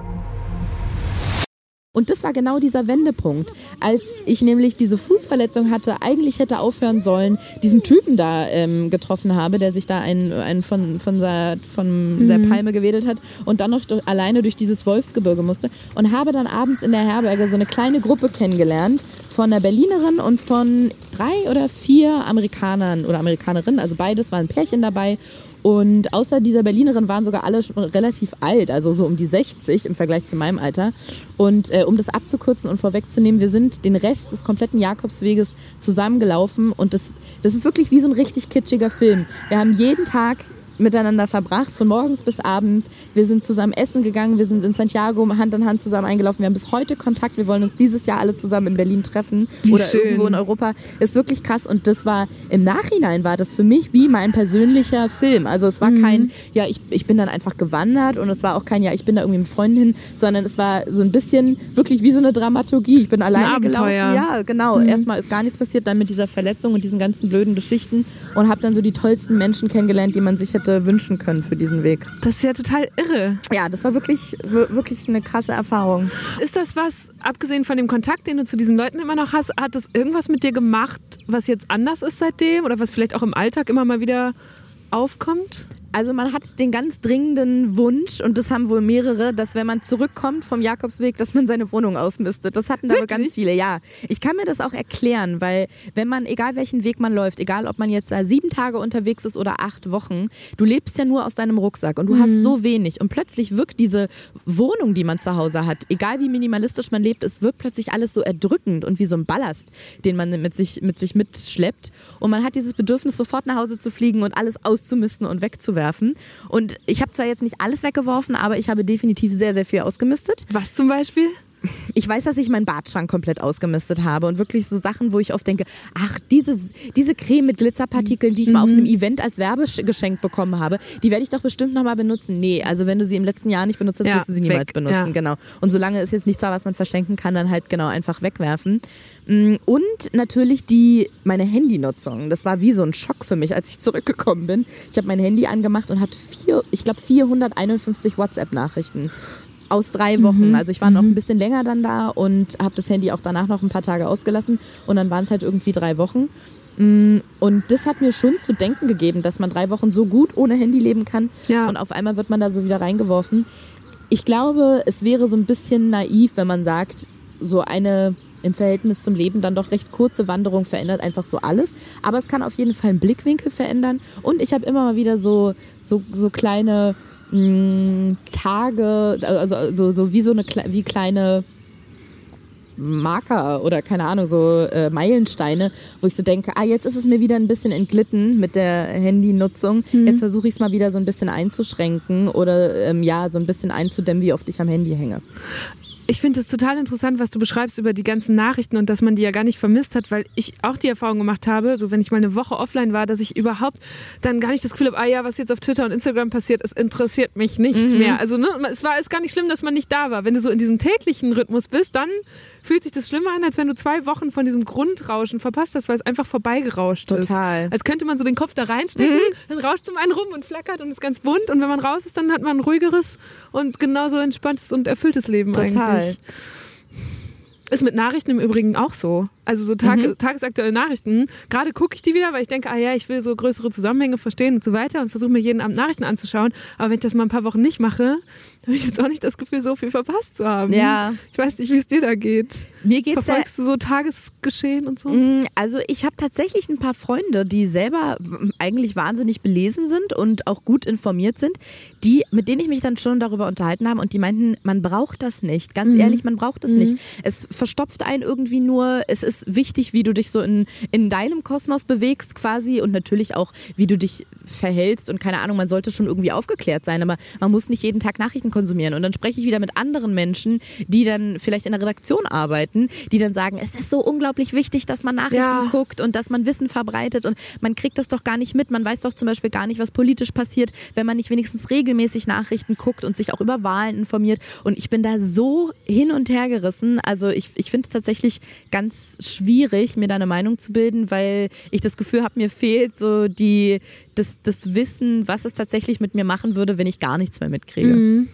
Und das war genau dieser Wendepunkt, als ich nämlich diese Fußverletzung hatte, eigentlich hätte aufhören sollen, diesen Typen da ähm, getroffen habe, der sich da einen, einen von, von, der, von der Palme gewedelt hat und dann noch durch, alleine durch dieses Wolfsgebirge musste und habe dann abends in der Herberge so eine kleine Gruppe kennengelernt von einer Berlinerin und von drei oder vier Amerikanern oder Amerikanerinnen, also beides waren Pärchen dabei und außer dieser Berlinerin waren sogar alle relativ alt, also so um die 60 im Vergleich zu meinem Alter. Und äh, um das abzukürzen und vorwegzunehmen, wir sind den Rest des kompletten Jakobsweges zusammengelaufen und das, das ist wirklich wie so ein richtig kitschiger Film. Wir haben jeden Tag miteinander verbracht, von morgens bis abends. Wir sind zusammen essen gegangen, wir sind in Santiago Hand in Hand zusammen eingelaufen. Wir haben bis heute Kontakt. Wir wollen uns dieses Jahr alle zusammen in Berlin treffen oder schön. irgendwo in Europa. Ist wirklich krass und das war im Nachhinein war das für mich wie mein persönlicher Film. Also es war Mhm. kein, ja, ich, ich bin dann einfach gewandert und es war auch kein, ja, ich bin da irgendwie mit Freunden hin, sondern es war so ein bisschen wirklich wie so eine Dramaturgie. Ich bin alleine gelaufen. Mhm. Ja, genau. Erstmal ist gar nichts passiert, dann mit dieser Verletzung und diesen ganzen blöden Geschichten und habe dann so die tollsten Menschen kennengelernt, die man sich hätte wünschen können für diesen Weg. Das ist ja total irre. Ja, das war wirklich, wir- wirklich eine krasse Erfahrung. Ist das was, abgesehen von dem Kontakt, den du zu diesen Leuten immer noch hast, hat das irgendwas mit dir gemacht, was jetzt anders ist seitdem oder was vielleicht auch im Alltag immer mal wieder aufkommt? Also man hat den ganz dringenden Wunsch, und das haben wohl mehrere, dass wenn man zurückkommt vom Jakobsweg, dass man seine Wohnung ausmistet. Das hatten da wohl ganz viele, ja. Ich kann mir das auch erklären, weil wenn man, egal welchen Weg man läuft, egal ob man jetzt da sieben Tage unterwegs ist oder acht Wochen, du lebst ja nur aus deinem Rucksack und du hast so wenig. Und plötzlich wirkt diese Wohnung, die man zu Hause hat, egal wie minimalistisch man lebt, es wirkt plötzlich alles so erdrückend und wie so ein Ballast, den man mit sich, mit sich mitschleppt. Und man hat dieses Bedürfnis, sofort nach Hause zu fliegen und alles auszumisten und wegzuwerfen. Und ich habe zwar jetzt nicht alles weggeworfen, aber ich habe definitiv sehr, sehr viel ausgemistet. Was zum Beispiel? Ich weiß, dass ich meinen Badschrank komplett ausgemistet habe und wirklich so Sachen, wo ich oft denke, ach, dieses, diese Creme mit Glitzerpartikeln, die ich mal auf einem Event als Werbegeschenk bekommen habe, die werde ich doch bestimmt nochmal benutzen. Nee, also wenn du sie im letzten Jahr nicht benutzt hast, Ja, wirst du sie niemals weg, benutzen. ja. Genau. Und solange es jetzt nichts war, was man verschenken kann, dann halt genau einfach wegwerfen. Mm, Und natürlich die, meine Handynutzung. Das war wie so ein Schock für mich, als ich zurückgekommen bin. Ich habe mein Handy angemacht und hatte vier, ich glaube 451 WhatsApp-Nachrichten aus drei Wochen. Also ich war noch ein bisschen länger dann da und habe das Handy auch danach noch ein paar Tage ausgelassen und dann waren es halt irgendwie drei Wochen. Mm, Und das hat mir schon zu denken gegeben, dass man drei Wochen so gut ohne Handy leben kann Ja. und auf einmal wird man da so wieder reingeworfen. Ich glaube, es wäre so ein bisschen naiv, wenn man sagt, so eine im Verhältnis zum Leben dann doch recht kurze Wanderung verändert einfach so alles. Aber es kann auf jeden Fall einen Blickwinkel verändern. Und ich habe immer mal wieder so, so, so kleine mh, Tage, also so, so wie so eine wie kleine Marker oder keine Ahnung, so äh, Meilensteine, wo ich so denke, ah, jetzt ist es mir wieder ein bisschen entglitten mit der Handynutzung. Jetzt versuche ich es mal wieder so ein bisschen einzuschränken oder ähm, ja, so ein bisschen einzudämmen, wie oft ich am Handy hänge. Ich finde es total interessant, was du beschreibst über die ganzen Nachrichten und dass man die ja gar nicht vermisst hat, weil ich auch die Erfahrung gemacht habe, so wenn ich mal eine Woche offline war, dass ich überhaupt dann gar nicht das Gefühl habe, ah ja, was jetzt auf Twitter und Instagram passiert, es interessiert mich nicht mehr. Also ne, es war es gar nicht schlimm, dass man nicht da war. Wenn du so in diesem täglichen Rhythmus bist, dann fühlt sich das schlimmer an, als wenn du zwei Wochen von diesem Grundrauschen verpasst hast, weil es einfach vorbeigerauscht Total. ist. Als könnte man so den Kopf da reinstecken, dann rauscht zum einen rum und flackert und ist ganz bunt und wenn man raus ist, dann hat man ein ruhigeres und genauso entspanntes und erfülltes Leben Total. eigentlich. Ist mit Nachrichten im Übrigen auch so. Also so Tag, Mhm. tagesaktuelle Nachrichten. Gerade gucke ich die wieder, weil ich denke, ah ja, ich will so größere Zusammenhänge verstehen und so weiter und versuche mir jeden Abend Nachrichten anzuschauen. Aber wenn ich das mal ein paar Wochen nicht mache, habe ich jetzt auch nicht das Gefühl, so viel verpasst zu haben. Ja. Ich weiß nicht, wie es dir da geht. Mir geht's ja Verfolgst du so Tagesgeschehen und so? Mm, Also ich habe tatsächlich ein paar Freunde, die selber eigentlich wahnsinnig belesen sind und auch gut informiert sind, die, mit denen ich mich dann schon darüber unterhalten habe und die meinten, man braucht das nicht. Ganz ehrlich, man braucht es nicht. Es verstopft einen irgendwie nur. Es ist wichtig, wie du dich so in, in deinem Kosmos bewegst quasi und natürlich auch, wie du dich verhältst und keine Ahnung, man sollte schon irgendwie aufgeklärt sein, aber man muss nicht jeden Tag Nachrichten konsumieren. Und dann spreche ich wieder mit anderen Menschen, die dann vielleicht in der Redaktion arbeiten, die dann sagen, es ist so unglaublich wichtig, dass man Nachrichten Ja. guckt und dass man Wissen verbreitet und man kriegt das doch gar nicht mit. Man weiß doch zum Beispiel gar nicht, was politisch passiert, wenn man nicht wenigstens regelmäßig Nachrichten guckt und sich auch über Wahlen informiert. Und ich bin da so hin und her gerissen. Also ich, ich finde es tatsächlich ganz schwierig, mir da eine Meinung zu bilden, weil ich das Gefühl habe, mir fehlt so die, das, das Wissen, was es tatsächlich mit mir machen würde, wenn ich gar nichts mehr mitkriege.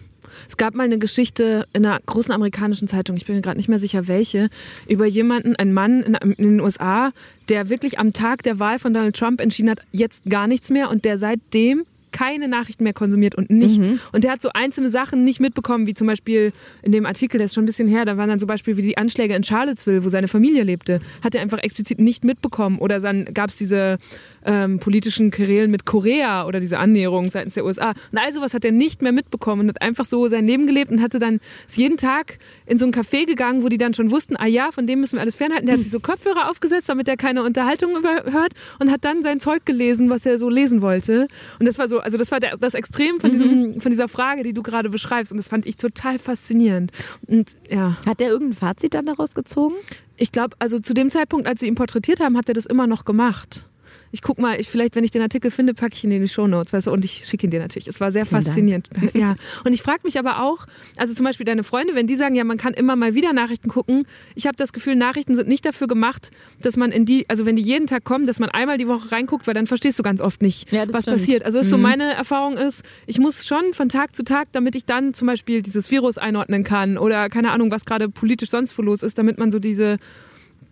Es gab mal eine Geschichte in einer großen amerikanischen Zeitung, ich bin mir gerade nicht mehr sicher welche, über jemanden, einen Mann in, in den USA, der wirklich am Tag der Wahl von Donald Trump entschieden hat, jetzt gar nichts mehr und der seitdem keine Nachrichten mehr konsumiert und nichts. Und der hat so einzelne Sachen nicht mitbekommen, wie zum Beispiel in dem Artikel, der ist schon ein bisschen her, da waren dann zum Beispiel wie die Anschläge in Charlottesville, wo seine Familie lebte, hat er einfach explizit nicht mitbekommen. Oder dann gab es diese ähm, politischen Querelen mit Korea oder diese Annäherung seitens der USA. Und all sowas hat er nicht mehr mitbekommen und hat einfach so sein Leben gelebt und hatte dann ist jeden Tag in so ein Café gegangen, wo die dann schon wussten, ah ja, von dem müssen wir alles fernhalten. Der hat sich so Kopfhörer aufgesetzt, damit er keine Unterhaltung überhört und hat dann sein Zeug gelesen, was er so lesen wollte. Und das war so, also das war der, das Extrem von, Mhm. diesem, von dieser Frage, die du gerade beschreibst. Und das fand ich total faszinierend. Und ja, Hat der irgendein Fazit dann daraus gezogen? ich glaube, also zu dem Zeitpunkt, als sie ihn porträtiert haben, hat er das immer noch gemacht. Ich guck mal, ich, vielleicht, wenn ich den Artikel finde, packe ich ihn in die Shownotes, weißt du, und ich schicke ihn dir natürlich. Es war sehr Vielen faszinierend. Ja. Und ich frage mich aber auch, also zum Beispiel deine Freunde, wenn die sagen, ja, man kann immer mal wieder Nachrichten gucken, ich habe das Gefühl, Nachrichten sind nicht dafür gemacht, dass man in die, also wenn die jeden Tag kommen, dass man einmal die Woche reinguckt, weil dann verstehst du ganz oft nicht, Ja, was stimmt. passiert. Also ist so Mhm. meine Erfahrung ist, ich muss schon von Tag zu Tag, damit ich dann zum Beispiel dieses Virus einordnen kann oder keine Ahnung, was gerade politisch sonst wo los ist, damit man so diese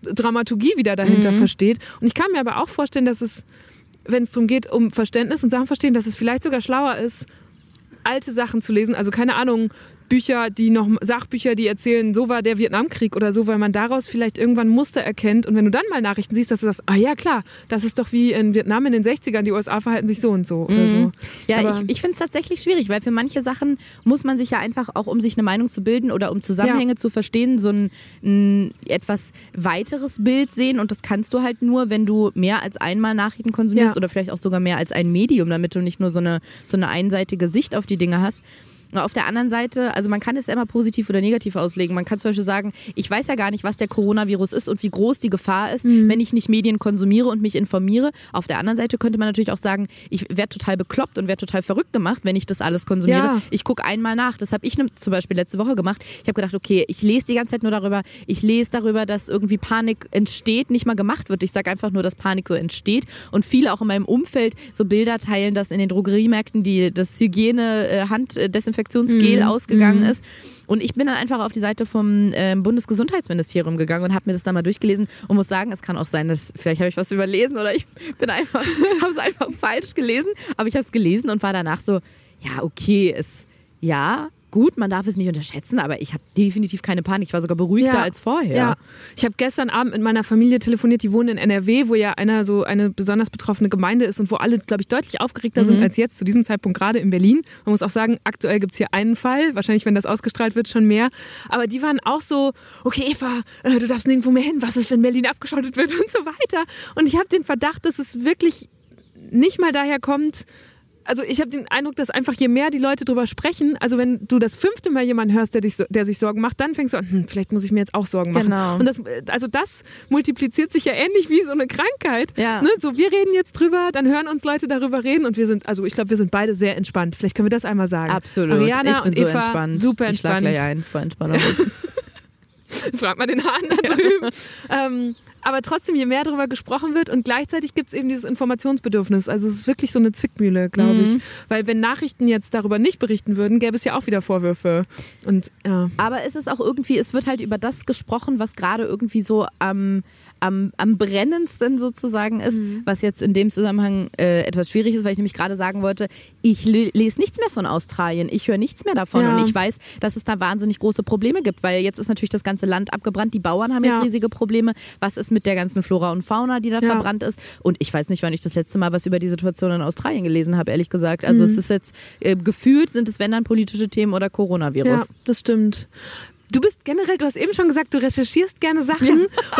Dramaturgie wieder dahinter Mhm. versteht. Und ich kann mir aber auch vorstellen, dass es, wenn es darum geht, um Verständnis und Sachen verstehen, dass es vielleicht sogar schlauer ist, alte Sachen zu lesen. Also keine Ahnung, Bücher, die noch Sachbücher, die erzählen, so war der Vietnamkrieg oder so, weil man daraus vielleicht irgendwann Muster erkennt. Und wenn du dann mal Nachrichten siehst, dass du sagst, ah ja klar, das ist doch wie in Vietnam in den 60ern, die USA verhalten sich so und so oder so. Mhm. Ja, Aber- ich, ich finde es tatsächlich schwierig, weil für manche Sachen muss man sich ja einfach auch, um sich eine Meinung zu bilden oder um Zusammenhänge zu verstehen, so ein, ein etwas weiteres Bild sehen. Und das kannst du halt nur, wenn du mehr als einmal Nachrichten konsumierst Ja. oder vielleicht auch sogar mehr als ein Medium, damit du nicht nur so eine, so eine einseitige Sicht auf die Dinge hast. Auf der anderen Seite, also man kann es immer positiv oder negativ auslegen. Man kann zum Beispiel sagen, ich weiß ja gar nicht, was der Coronavirus ist und wie groß die Gefahr ist, Mhm. wenn ich nicht Medien konsumiere und mich informiere. Auf der anderen Seite könnte man natürlich auch sagen, ich werde total bekloppt und werde total verrückt gemacht, wenn ich das alles konsumiere. Ja. Ich gucke einmal nach. Das habe ich ne- zum Beispiel letzte Woche gemacht. Ich habe gedacht, okay, ich lese die ganze Zeit nur darüber, ich lese darüber, dass irgendwie Panik entsteht, nicht mal gemacht wird. Ich sage einfach nur, dass Panik so entsteht. Und viele auch in meinem Umfeld so Bilder teilen, dass in den Drogeriemärkten die, das Hygiene-Handdesinfektionsgel ausgegangen ist. Und ich bin dann einfach auf die Seite vom ähm, Bundesgesundheitsministerium gegangen und habe mir das da mal durchgelesen und muss sagen, es kann auch sein, dass vielleicht habe ich was überlesen oder ich bin einfach, habe es einfach falsch gelesen. Aber ich habe es gelesen und war danach so, ja, okay, es, ja, gut, man darf es nicht unterschätzen, aber ich habe definitiv keine Panik. Ich war sogar beruhigter Ja. als vorher. Ja, ich habe gestern Abend mit meiner Familie telefoniert, die wohnen in NRW, wo ja einer so eine besonders betroffene Gemeinde ist und wo alle, glaube ich, deutlich aufgeregter sind als jetzt zu diesem Zeitpunkt gerade in Berlin. Man muss auch sagen, aktuell gibt es hier einen Fall, wahrscheinlich, wenn das ausgestrahlt wird, schon mehr. Aber die waren auch so, okay, Eva, äh, du darfst nirgendwo mehr hin, was ist, wenn Berlin abgeschottet wird und so weiter. Und ich habe den Verdacht, dass es wirklich nicht mal daher kommt, also ich habe den Eindruck, dass einfach je mehr die Leute drüber sprechen, also wenn du das fünfte Mal jemanden hörst, der, dich, der sich Sorgen macht, dann fängst du an, hm, vielleicht muss ich mir jetzt auch Sorgen machen. Genau. Und das, also das multipliziert sich ja ähnlich wie so eine Krankheit. Ja. Ne? So, wir reden jetzt drüber, dann hören uns Leute darüber reden und wir sind, also ich glaube, wir sind beide sehr entspannt. Vielleicht können wir das einmal sagen. Absolut. Ariana ich bin und so Eva, entspannt. super Ich schlag entspannt. gleich ein vor Entspannung. Frag mal den Hahn da drüben. Ähm, aber trotzdem, je mehr darüber gesprochen wird und gleichzeitig gibt es eben dieses Informationsbedürfnis. Also es ist wirklich so eine Zwickmühle, glaube Mhm. ich. Weil wenn Nachrichten jetzt darüber nicht berichten würden, gäbe es ja auch wieder Vorwürfe. Und ja. Aber es ist auch irgendwie, es wird halt über das gesprochen, was gerade irgendwie so am, am, am brennendsten sozusagen ist, was jetzt in dem Zusammenhang äh, etwas schwierig ist, weil ich nämlich gerade sagen wollte, ich le lese nichts mehr von Australien, ich höre nichts mehr davon Ja. und ich weiß, dass es da wahnsinnig große Probleme gibt, weil jetzt ist natürlich das ganze Land abgebrannt, die Bauern haben Ja. jetzt riesige Probleme, was ist mit der ganzen Flora und Fauna, die da Ja. verbrannt ist und ich weiß nicht, wann ich das letzte Mal was über die Situation in Australien gelesen habe, ehrlich gesagt. Also es ist jetzt äh, gefühlt, sind es wenn dann politische Themen oder Coronavirus. Ja, das stimmt. Du bist generell, du hast eben schon gesagt, du recherchierst gerne Sachen.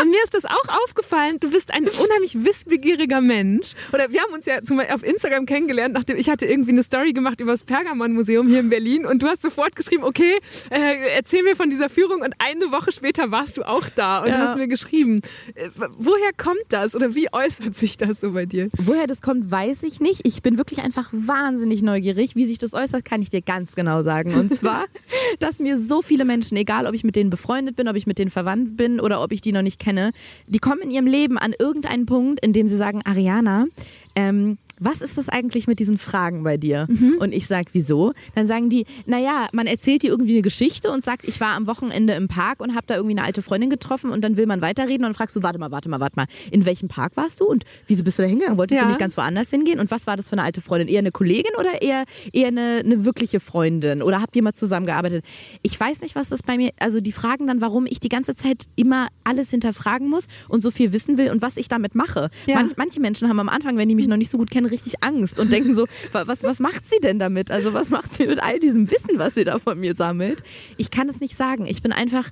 Und mir ist das auch aufgefallen, du bist ein unheimlich wissbegieriger Mensch. Oder wir haben uns ja zum Beispiel auf Instagram kennengelernt, nachdem ich hatte irgendwie eine Story gemacht über das Pergamon-Museum hier in Berlin und du hast sofort geschrieben, okay, äh, erzähl mir von dieser Führung und eine Woche später warst du auch da und Ja. hast mir geschrieben. Äh, woher kommt das oder wie äußert sich das so bei dir? Woher das kommt, weiß ich nicht. Ich bin wirklich einfach wahnsinnig neugierig. Wie sich das äußert, kann ich dir ganz genau sagen. Und zwar, dass mir so viele Menschen, egal ob ich mit denen befreundet bin, ob ich mit denen verwandt bin oder ob ich die noch nicht kenne, die kommen in ihrem Leben an irgendeinen Punkt, in dem sie sagen, Ariana, ähm, was ist das eigentlich mit diesen Fragen bei dir? Und ich sag, wieso? Dann sagen die, naja, man erzählt dir irgendwie eine Geschichte und sagt, ich war am Wochenende im Park und habe da irgendwie eine alte Freundin getroffen und dann will man weiterreden und dann fragst du, warte mal, warte mal, warte mal, in welchem Park warst du und wieso bist du da hingegangen? Wolltest Ja. du nicht ganz woanders hingehen? Und was war das für eine alte Freundin? Eher eine Kollegin oder eher, eher eine, eine wirkliche Freundin? Oder habt ihr mal zusammengearbeitet? Ich weiß nicht, was das bei mir, also die fragen dann, warum ich die ganze Zeit immer alles hinterfragen muss und so viel wissen will und was ich damit mache. Ja. Manch, manche Menschen haben am Anfang, wenn die mich noch nicht so gut kennen, richtig Angst und denken so, wa- was, was macht sie denn damit? Also was macht sie mit all diesem Wissen, was sie da von mir sammelt? Ich kann es nicht sagen. Ich bin einfach,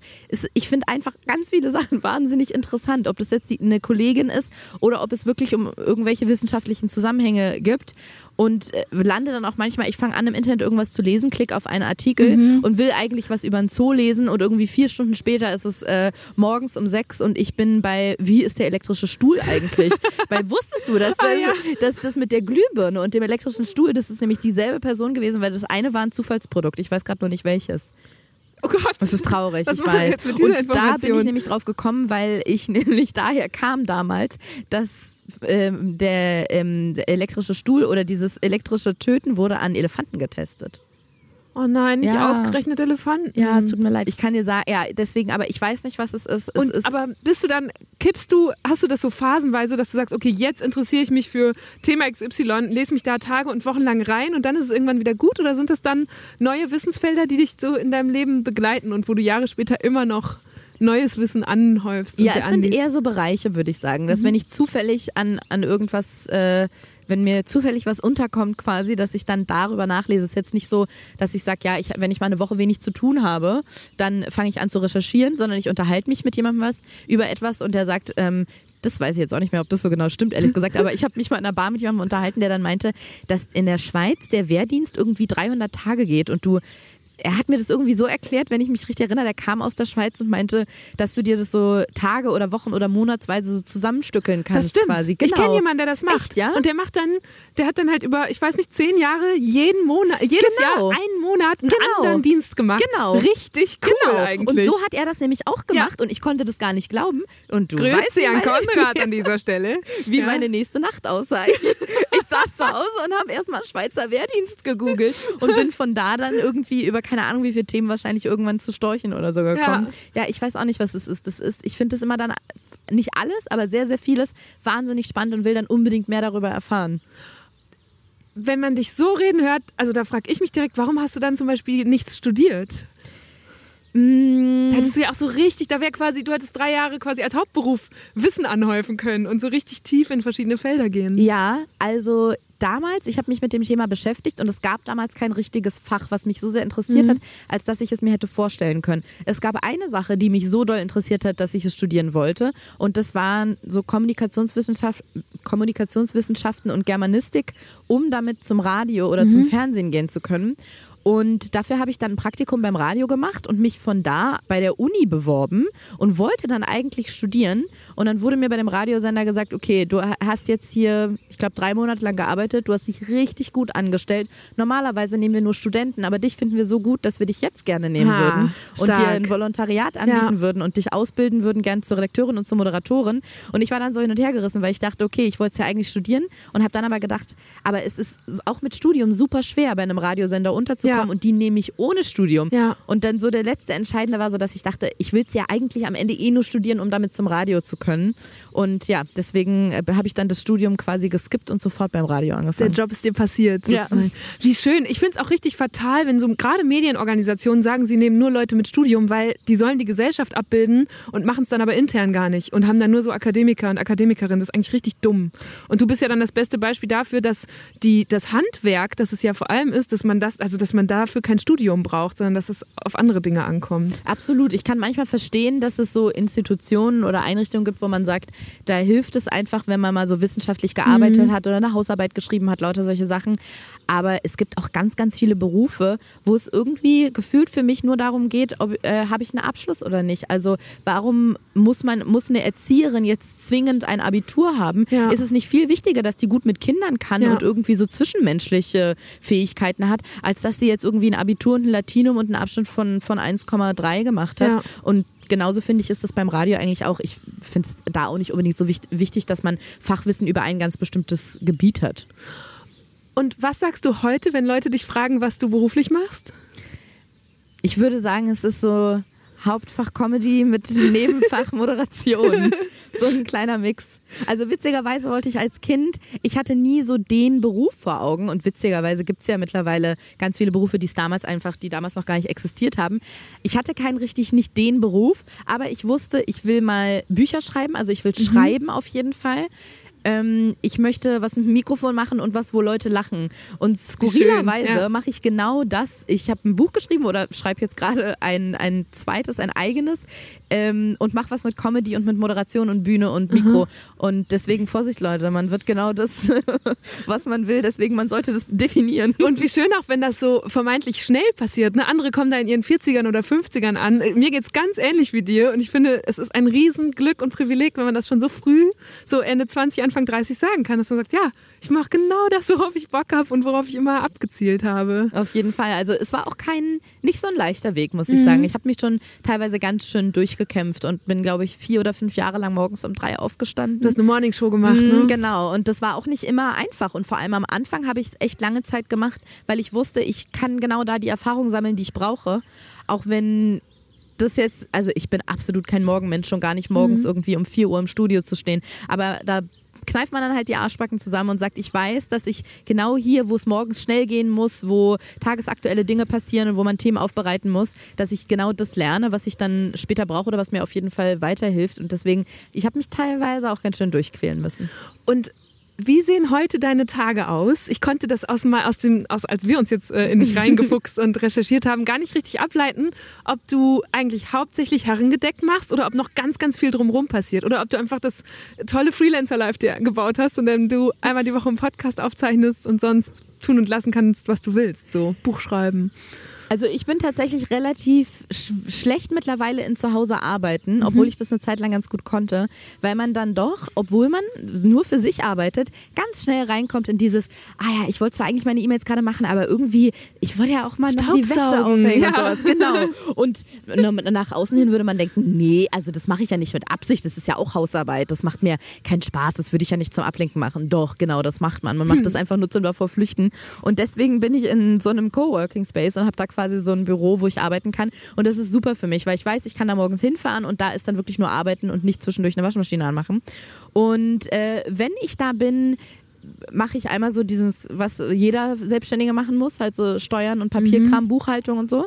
ich finde einfach ganz viele Sachen wahnsinnig interessant. Ob das jetzt eine Kollegin ist oder ob es wirklich um irgendwelche wissenschaftlichen Zusammenhänge gibt. Und äh, lande dann auch manchmal, ich fange an im Internet irgendwas zu lesen, klicke auf einen Artikel Mhm. und will eigentlich was über einen Zoo lesen und irgendwie vier Stunden später ist es äh, morgens um sechs und ich bin bei, wie ist der elektrische Stuhl eigentlich? weil wusstest du, dass Ah, das, ja. dass das mit der Glühbirne und dem elektrischen Stuhl, das ist nämlich dieselbe Person gewesen, weil das eine war ein Zufallsprodukt. Ich weiß gerade nur nicht welches. Oh Gott. Das ist traurig, Was ich weiß. jetzt mit dieser und da bin ich nämlich drauf gekommen, weil ich nämlich daher kam damals, dass ähm, der, ähm, der elektrische Stuhl oder dieses elektrische Töten wurde an Elefanten getestet. Oh nein, nicht Ja. ausgerechnet Elefanten. Ja, es tut mir leid. Ich kann dir sagen, ja, deswegen, aber ich weiß nicht, was es ist. Es Und, ist aber bist du dann, kippst du, hast du das so phasenweise, dass du sagst, okay, jetzt interessiere ich mich für Thema XY, lese mich da Tage und Wochen lang rein und dann ist es irgendwann wieder gut? Oder sind das dann neue Wissensfelder, die dich so in deinem Leben begleiten und wo du Jahre später immer noch neues Wissen anhäufst? Und Ja, es sind eher so Bereiche, würde ich sagen, Mhm. dass wenn ich zufällig an, an irgendwas, äh, wenn mir zufällig was unterkommt quasi, dass ich dann darüber nachlese. Es ist jetzt nicht so, dass ich sage, ja, ich, wenn ich mal eine Woche wenig zu tun habe, dann fange ich an zu recherchieren, sondern ich unterhalte mich mit jemandem was über etwas und der sagt, ähm, das weiß ich jetzt auch nicht mehr, ob das so genau stimmt, ehrlich gesagt, aber ich habe mich mal in einer Bar mit jemandem unterhalten, der dann meinte, dass in der Schweiz der Wehrdienst irgendwie 300 Tage geht und du er hat mir das irgendwie so erklärt, wenn ich mich richtig erinnere, der kam aus der Schweiz und meinte, dass du dir das so Tage oder Wochen oder monatsweise so zusammenstückeln kannst Das stimmt. quasi. Ich Genau. kenne jemanden, der das macht. Echt, ja? Und der macht dann, der hat dann halt über, ich weiß nicht, zehn Jahre jeden Monat, jedes Genau. Jahr einen Monat einen Genau. anderen Dienst gemacht. Genau. Richtig cool Genau. eigentlich. Und so hat er das nämlich auch gemacht und ich konnte das gar nicht glauben. Und du weißt, Grüezi wie an Konrad an dieser Stelle. wie Ja. meine nächste Nacht aussah. Ich saß zu Hause und habe erstmal Schweizer Wehrdienst gegoogelt und bin von da dann irgendwie über keine Ahnung wie viele Themen wahrscheinlich irgendwann zu Storchen oder so gekommen. Ja, ich weiß auch nicht, was es ist. Das ist, ich finde das immer dann nicht alles, aber sehr, sehr vieles wahnsinnig spannend und will dann unbedingt mehr darüber erfahren. Wenn man dich so reden hört, also da frage ich mich direkt, warum hast du dann zum Beispiel nichts studiert? Mm, Da hättest du ja auch so richtig, da wäre quasi, du hättest drei Jahre quasi als Hauptberuf Wissen anhäufen können und so richtig tief in verschiedene Felder gehen. Ja, also damals, ich habe mich mit dem Thema beschäftigt und es gab damals kein richtiges Fach, was mich so sehr interessiert Mhm. hat, als dass ich es mir hätte vorstellen können. Es gab eine Sache, die mich so doll interessiert hat, dass ich es studieren wollte und das waren so Kommunikationswissenschaft, Kommunikationswissenschaften und Germanistik, um damit zum Radio oder Mhm. zum Fernsehen gehen zu können. Und dafür habe ich dann ein Praktikum beim Radio gemacht und mich von da bei der Uni beworben und wollte dann eigentlich studieren. Und dann wurde mir bei dem Radiosender gesagt, okay, du hast jetzt hier, ich glaube, drei Monate lang gearbeitet, du hast dich richtig gut angestellt. Normalerweise nehmen wir nur Studenten, aber dich finden wir so gut, dass wir dich jetzt gerne nehmen Ha, würden und stark. dir ein Volontariat anbieten Ja. würden und dich ausbilden würden, gern zur Redakteurin und zur Moderatorin. Und ich war dann so hin und her gerissen, weil ich dachte, okay, ich wollte es ja eigentlich studieren und habe dann aber gedacht, aber es ist auch mit Studium super schwer, bei einem Radiosender unterzukommen Ja. Und die nehme ich ohne Studium. Ja. Und dann so der letzte Entscheidende war so, dass ich dachte, ich will es ja eigentlich am Ende eh nur studieren, um damit zum Radio zu können. Und ja, deswegen äh, habe ich dann das Studium quasi geskippt und sofort beim Radio Der angefangen. Job ist dir passiert. Ja. Wie schön. Ich finde es auch richtig fatal, wenn so gerade Medienorganisationen sagen, sie nehmen nur Leute mit Studium, weil die sollen die Gesellschaft abbilden und machen es dann aber intern gar nicht und haben dann nur so Akademiker und Akademikerinnen. Das ist eigentlich richtig dumm. Und du bist ja dann das beste Beispiel dafür, dass die, das Handwerk, das es ja vor allem ist, dass man das, also dass man dafür kein Studium braucht, sondern dass es auf andere Dinge ankommt. Absolut. Ich kann manchmal verstehen, dass es so Institutionen oder Einrichtungen gibt, wo man sagt, da hilft es einfach, wenn man mal so wissenschaftlich gearbeitet hat oder eine Hausarbeit geschrieben hat, lauter solche Sachen. Aber es gibt auch ganz, ganz viele Berufe, wo es irgendwie gefühlt für mich nur darum geht, ob äh, habe ich einen Abschluss oder nicht. Also warum muss man muss eine Erzieherin jetzt zwingend ein Abitur haben? Ja. Ist es nicht viel wichtiger, dass die gut mit Kindern kann Ja. und irgendwie so zwischenmenschliche Fähigkeiten hat, als dass sie jetzt irgendwie ein Abitur und ein Latinum und einen Abschnitt von, von 1,3 gemacht hat. Ja. Und genauso finde ich, ist das beim Radio eigentlich auch. Ich finde es da auch nicht unbedingt so wichtig, dass man Fachwissen über ein ganz bestimmtes Gebiet hat. Und was sagst du heute, wenn Leute dich fragen, was du beruflich machst? Ich würde sagen, es ist so Hauptfach Comedy mit Nebenfach Moderation. so ein kleiner Mix. Also witzigerweise wollte ich als Kind, ich hatte nie so den Beruf vor Augen und witzigerweise gibt es ja mittlerweile ganz viele Berufe, die es damals einfach, die damals noch gar nicht existiert haben. Ich hatte keinen richtig nicht den Beruf, aber ich wusste, ich will mal Bücher schreiben, also ich will schreiben auf jeden Fall. Ähm, ich möchte was mit dem Mikrofon machen und was, wo Leute lachen. Und skurrilerweise ja. mache ich genau das. Ich habe ein Buch geschrieben oder schreibe jetzt gerade ein, ein zweites, ein eigenes ähm, und mache was mit Comedy und mit Moderation und Bühne und Mikro. Und deswegen Vorsicht, Leute, man wird genau das, was man will. Deswegen, man sollte das definieren. Und wie schön auch, wenn das so vermeintlich schnell passiert. Ne? Andere kommen da in ihren 40ern oder 50ern an. Mir geht's ganz ähnlich wie dir. Und ich finde, es ist ein Riesenglück und Privileg, wenn man das schon so früh, so Ende 20, Anfang 30 sagen kann, dass man sagt, ja, ich mache genau das, worauf ich Bock habe und worauf ich immer abgezielt habe. Auf jeden Fall. Also es war auch kein, nicht so ein leichter Weg, muss ich sagen. Ich habe mich schon teilweise ganz schön durchgekämpft und bin, glaube ich, vier oder fünf Jahre lang morgens um drei aufgestanden. Du hast eine Morningshow gemacht, Mhm, ne? Genau, und das war auch nicht immer einfach. Und vor allem am Anfang habe ich es echt lange Zeit gemacht, weil ich wusste, ich kann genau da die Erfahrung sammeln, die ich brauche. Auch wenn das jetzt, also ich bin absolut kein Morgenmensch, schon gar nicht morgens irgendwie um 4 Uhr im Studio zu stehen. Aber da kneift man dann halt die Arschbacken zusammen und sagt, ich weiß, dass ich genau hier, wo es morgens schnell gehen muss, wo tagesaktuelle Dinge passieren und wo man Themen aufbereiten muss, dass ich genau das lerne, was ich dann später brauche oder was mir auf jeden Fall weiterhilft. Und deswegen, ich habe mich teilweise auch ganz schön durchquälen müssen. Und wie sehen heute deine Tage aus? Ich konnte das aus, mal aus dem, aus, als wir uns jetzt äh, in dich reingefuchst und recherchiert haben, gar nicht richtig ableiten, ob du eigentlich hauptsächlich herrengedeckt machst oder ob noch ganz, ganz viel drumherum passiert oder ob du einfach das tolle Freelancer-Life dir gebaut hast und dann du einmal die Woche einen Podcast aufzeichnest und sonst tun und lassen kannst, was du willst. So Buch schreiben. Also ich bin tatsächlich relativ sch schlecht mittlerweile in Zuhause arbeiten, obwohl ich das eine Zeit lang ganz gut konnte, weil man dann doch, obwohl man nur für sich arbeitet, ganz schnell reinkommt in dieses, ah ja, ich wollte zwar eigentlich meine E-Mails gerade machen, aber irgendwie, ich wollte ja auch mal noch die Wäsche aufhängen ja. und sowas. Genau. Und na- nach außen hin würde man denken, nee, also das mache ich ja nicht mit Absicht, das ist ja auch Hausarbeit, das macht mir keinen Spaß, das würde ich ja nicht zum Ablenken machen. Doch, genau, das macht man. Man macht das einfach nur zum davor flüchten. Und deswegen bin ich in so einem Coworking Space und habe da quasi so ein Büro, wo ich arbeiten kann. Und das ist super für mich, weil ich weiß, ich kann da morgens hinfahren und da ist dann wirklich nur arbeiten und nicht zwischendurch eine Waschmaschine anmachen. Und äh, wenn ich da bin, mache ich einmal so dieses, was jeder Selbstständige machen muss, halt so Steuern und Papierkram, Buchhaltung und so.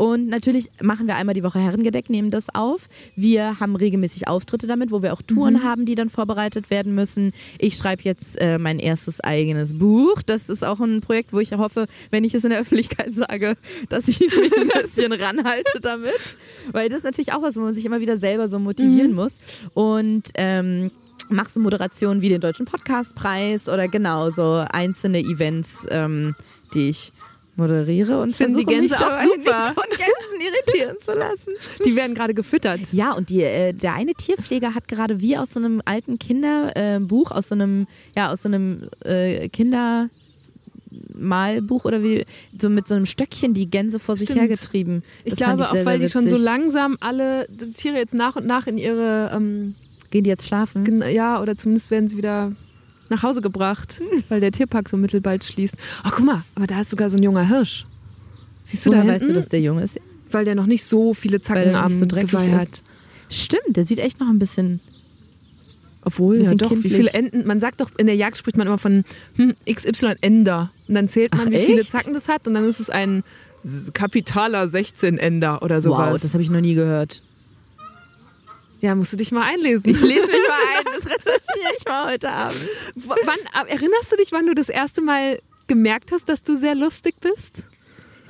Und natürlich machen wir einmal die Woche Herrengedeck, nehmen das auf. Wir haben regelmäßig Auftritte damit, wo wir auch Touren haben, die dann vorbereitet werden müssen. Ich schreibe jetzt äh, mein erstes eigenes Buch. Das ist auch ein Projekt, wo ich hoffe, wenn ich es in der Öffentlichkeit sage, dass ich mich ein bisschen ranhalte damit. Weil das ist natürlich auch was, wo man sich immer wieder selber so motivieren muss. Und ähm, machst du Moderationen wie den Deutschen Podcastpreis oder genau so einzelne Events, ähm, die ich moderiere und Finden die versuche mich Gänse auch super. nicht von Gänsen irritieren zu lassen. Die werden gerade gefüttert. Ja, und die, äh, der eine Tierpfleger hat gerade wie aus so einem alten Kinderbuch, äh, aus so einem, ja, aus so einem äh, Kindermalbuch oder wie, so mit so einem Stöckchen die Gänse vor sich Stimmt. hergetrieben. Ich Das fand glaube auch, sehr, weil die schon so langsam alle Tiere jetzt nach und nach in ihre, ähm, Gehen die jetzt schlafen? gen- ja, oder zumindest werden sie wieder nach Hause gebracht, weil der Tierpark so mittelbald schließt. Ach, guck mal, aber da ist sogar so ein junger Hirsch. Siehst du Woher da weißt du, hinten? dass der Junge ist? Weil der noch nicht so viele Zacken am so dreckig Geweih hat. Stimmt, der sieht echt noch ein bisschen. Obwohl, ja doch, wie kindlich. viele Enten, man sagt doch, in der Jagd spricht man immer von hm, XY Ender. Und dann zählt man, Ach, wie viele echt? Zacken das hat und dann ist es ein kapitaler 16 Ender oder sowas. Wow, das habe ich noch nie gehört. Ja, musst du dich mal einlesen. Ich lese mich mal ein, das recherchiere ich mal heute Abend. Wann, erinnerst du dich, wann du das erste Mal gemerkt hast, dass du sehr lustig bist?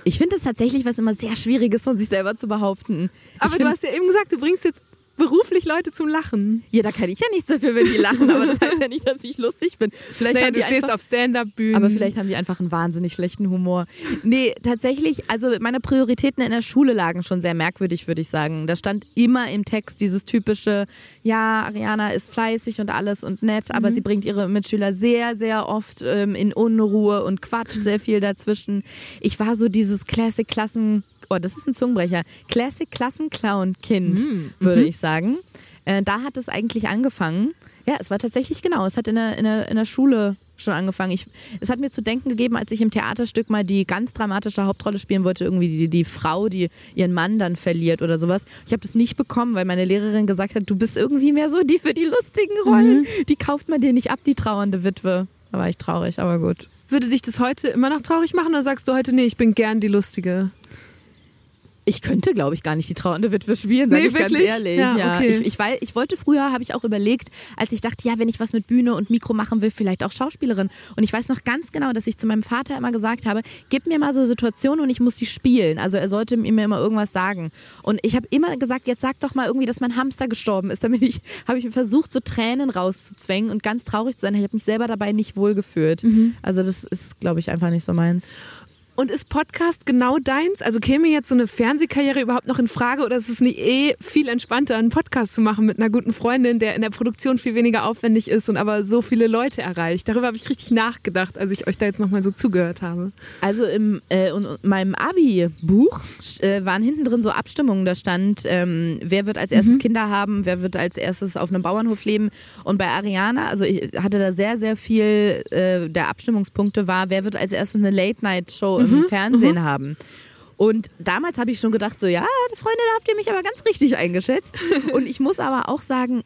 Ich finde es tatsächlich was immer sehr Schwieriges von sich selber zu behaupten. Aber ich du find, hast ja eben gesagt, du bringst jetzt beruflich Leute zum Lachen. ja, da kann ich ja nichts dafür, wenn die lachen, aber das heißt ja nicht, dass ich lustig bin. Vielleicht Naja, haben du stehst einfach, auf Stand-Up-Bühnen. aber vielleicht haben die einfach einen wahnsinnig schlechten Humor. Nee, tatsächlich, also meine Prioritäten in der Schule lagen schon sehr merkwürdig, würde ich sagen. Da stand immer im Text dieses typische, ja, Ariana ist fleißig und alles und nett, Mhm. aber sie bringt ihre Mitschüler sehr, sehr oft ähm, in Unruhe und quatscht sehr viel dazwischen. Ich war so dieses Classic-Klassen, oh, das ist ein Zungenbrecher, Classic-Klassen-Clown-Kind, Mhm. würde ich sagen. Äh, da hat es eigentlich angefangen. Ja, es war tatsächlich genau. Es hat in der, in der, in der Schule schon angefangen. Ich, es hat mir zu denken gegeben, als ich im Theaterstück mal die ganz dramatische Hauptrolle spielen wollte, irgendwie die, die Frau, die ihren Mann dann verliert oder sowas. Ich habe das nicht bekommen, weil meine Lehrerin gesagt hat, du bist irgendwie mehr so die für die lustigen Rollen. Die kauft man dir nicht ab, die trauernde Witwe. Da war ich traurig, aber gut. Würde dich das heute immer noch traurig machen oder sagst du heute, nee, ich bin gern die Lustige? Ich könnte, glaube ich, gar nicht die trauernde Witwe spielen, sage Nee, ich ganz wirklich? ehrlich. Ja, Ja, okay. ich, ich, weiß, ich wollte früher, habe ich auch überlegt, als ich dachte, ja, wenn ich was mit Bühne und Mikro machen will, vielleicht auch Schauspielerin. Und ich weiß noch ganz genau, dass ich zu meinem Vater immer gesagt habe, gib mir mal so Situationen und ich muss die spielen. Also er sollte mir immer irgendwas sagen. Und ich habe immer gesagt, jetzt sag doch mal irgendwie, dass mein Hamster gestorben ist. Damit ich, habe ich versucht, so Tränen rauszuzwängen und ganz traurig zu sein. Ich habe mich selber dabei nicht wohl gefühlt. Also das ist, glaube ich, einfach nicht so meins. Und ist Podcast genau deins? Also käme jetzt so eine Fernsehkarriere überhaupt noch in Frage oder ist es nicht eh viel entspannter, einen Podcast zu machen mit einer guten Freundin, der in der Produktion viel weniger aufwendig ist und aber so viele Leute erreicht? Darüber habe ich richtig nachgedacht, als ich euch da jetzt nochmal so zugehört habe. Also im äh, in meinem Abi-Buch äh, waren hinten drin so Abstimmungen. Da stand, ähm, wer wird als erstes Kinder haben, wer wird als erstes auf einem Bauernhof leben. Und bei Ariana, also ich hatte da sehr, sehr viel äh, der Abstimmungspunkte war, wer wird als erstes eine Late-Night-Show im Fernsehen haben. Und damals habe ich schon gedacht, so ja, Freunde, da habt ihr mich aber ganz richtig eingeschätzt. Und ich muss aber auch sagen,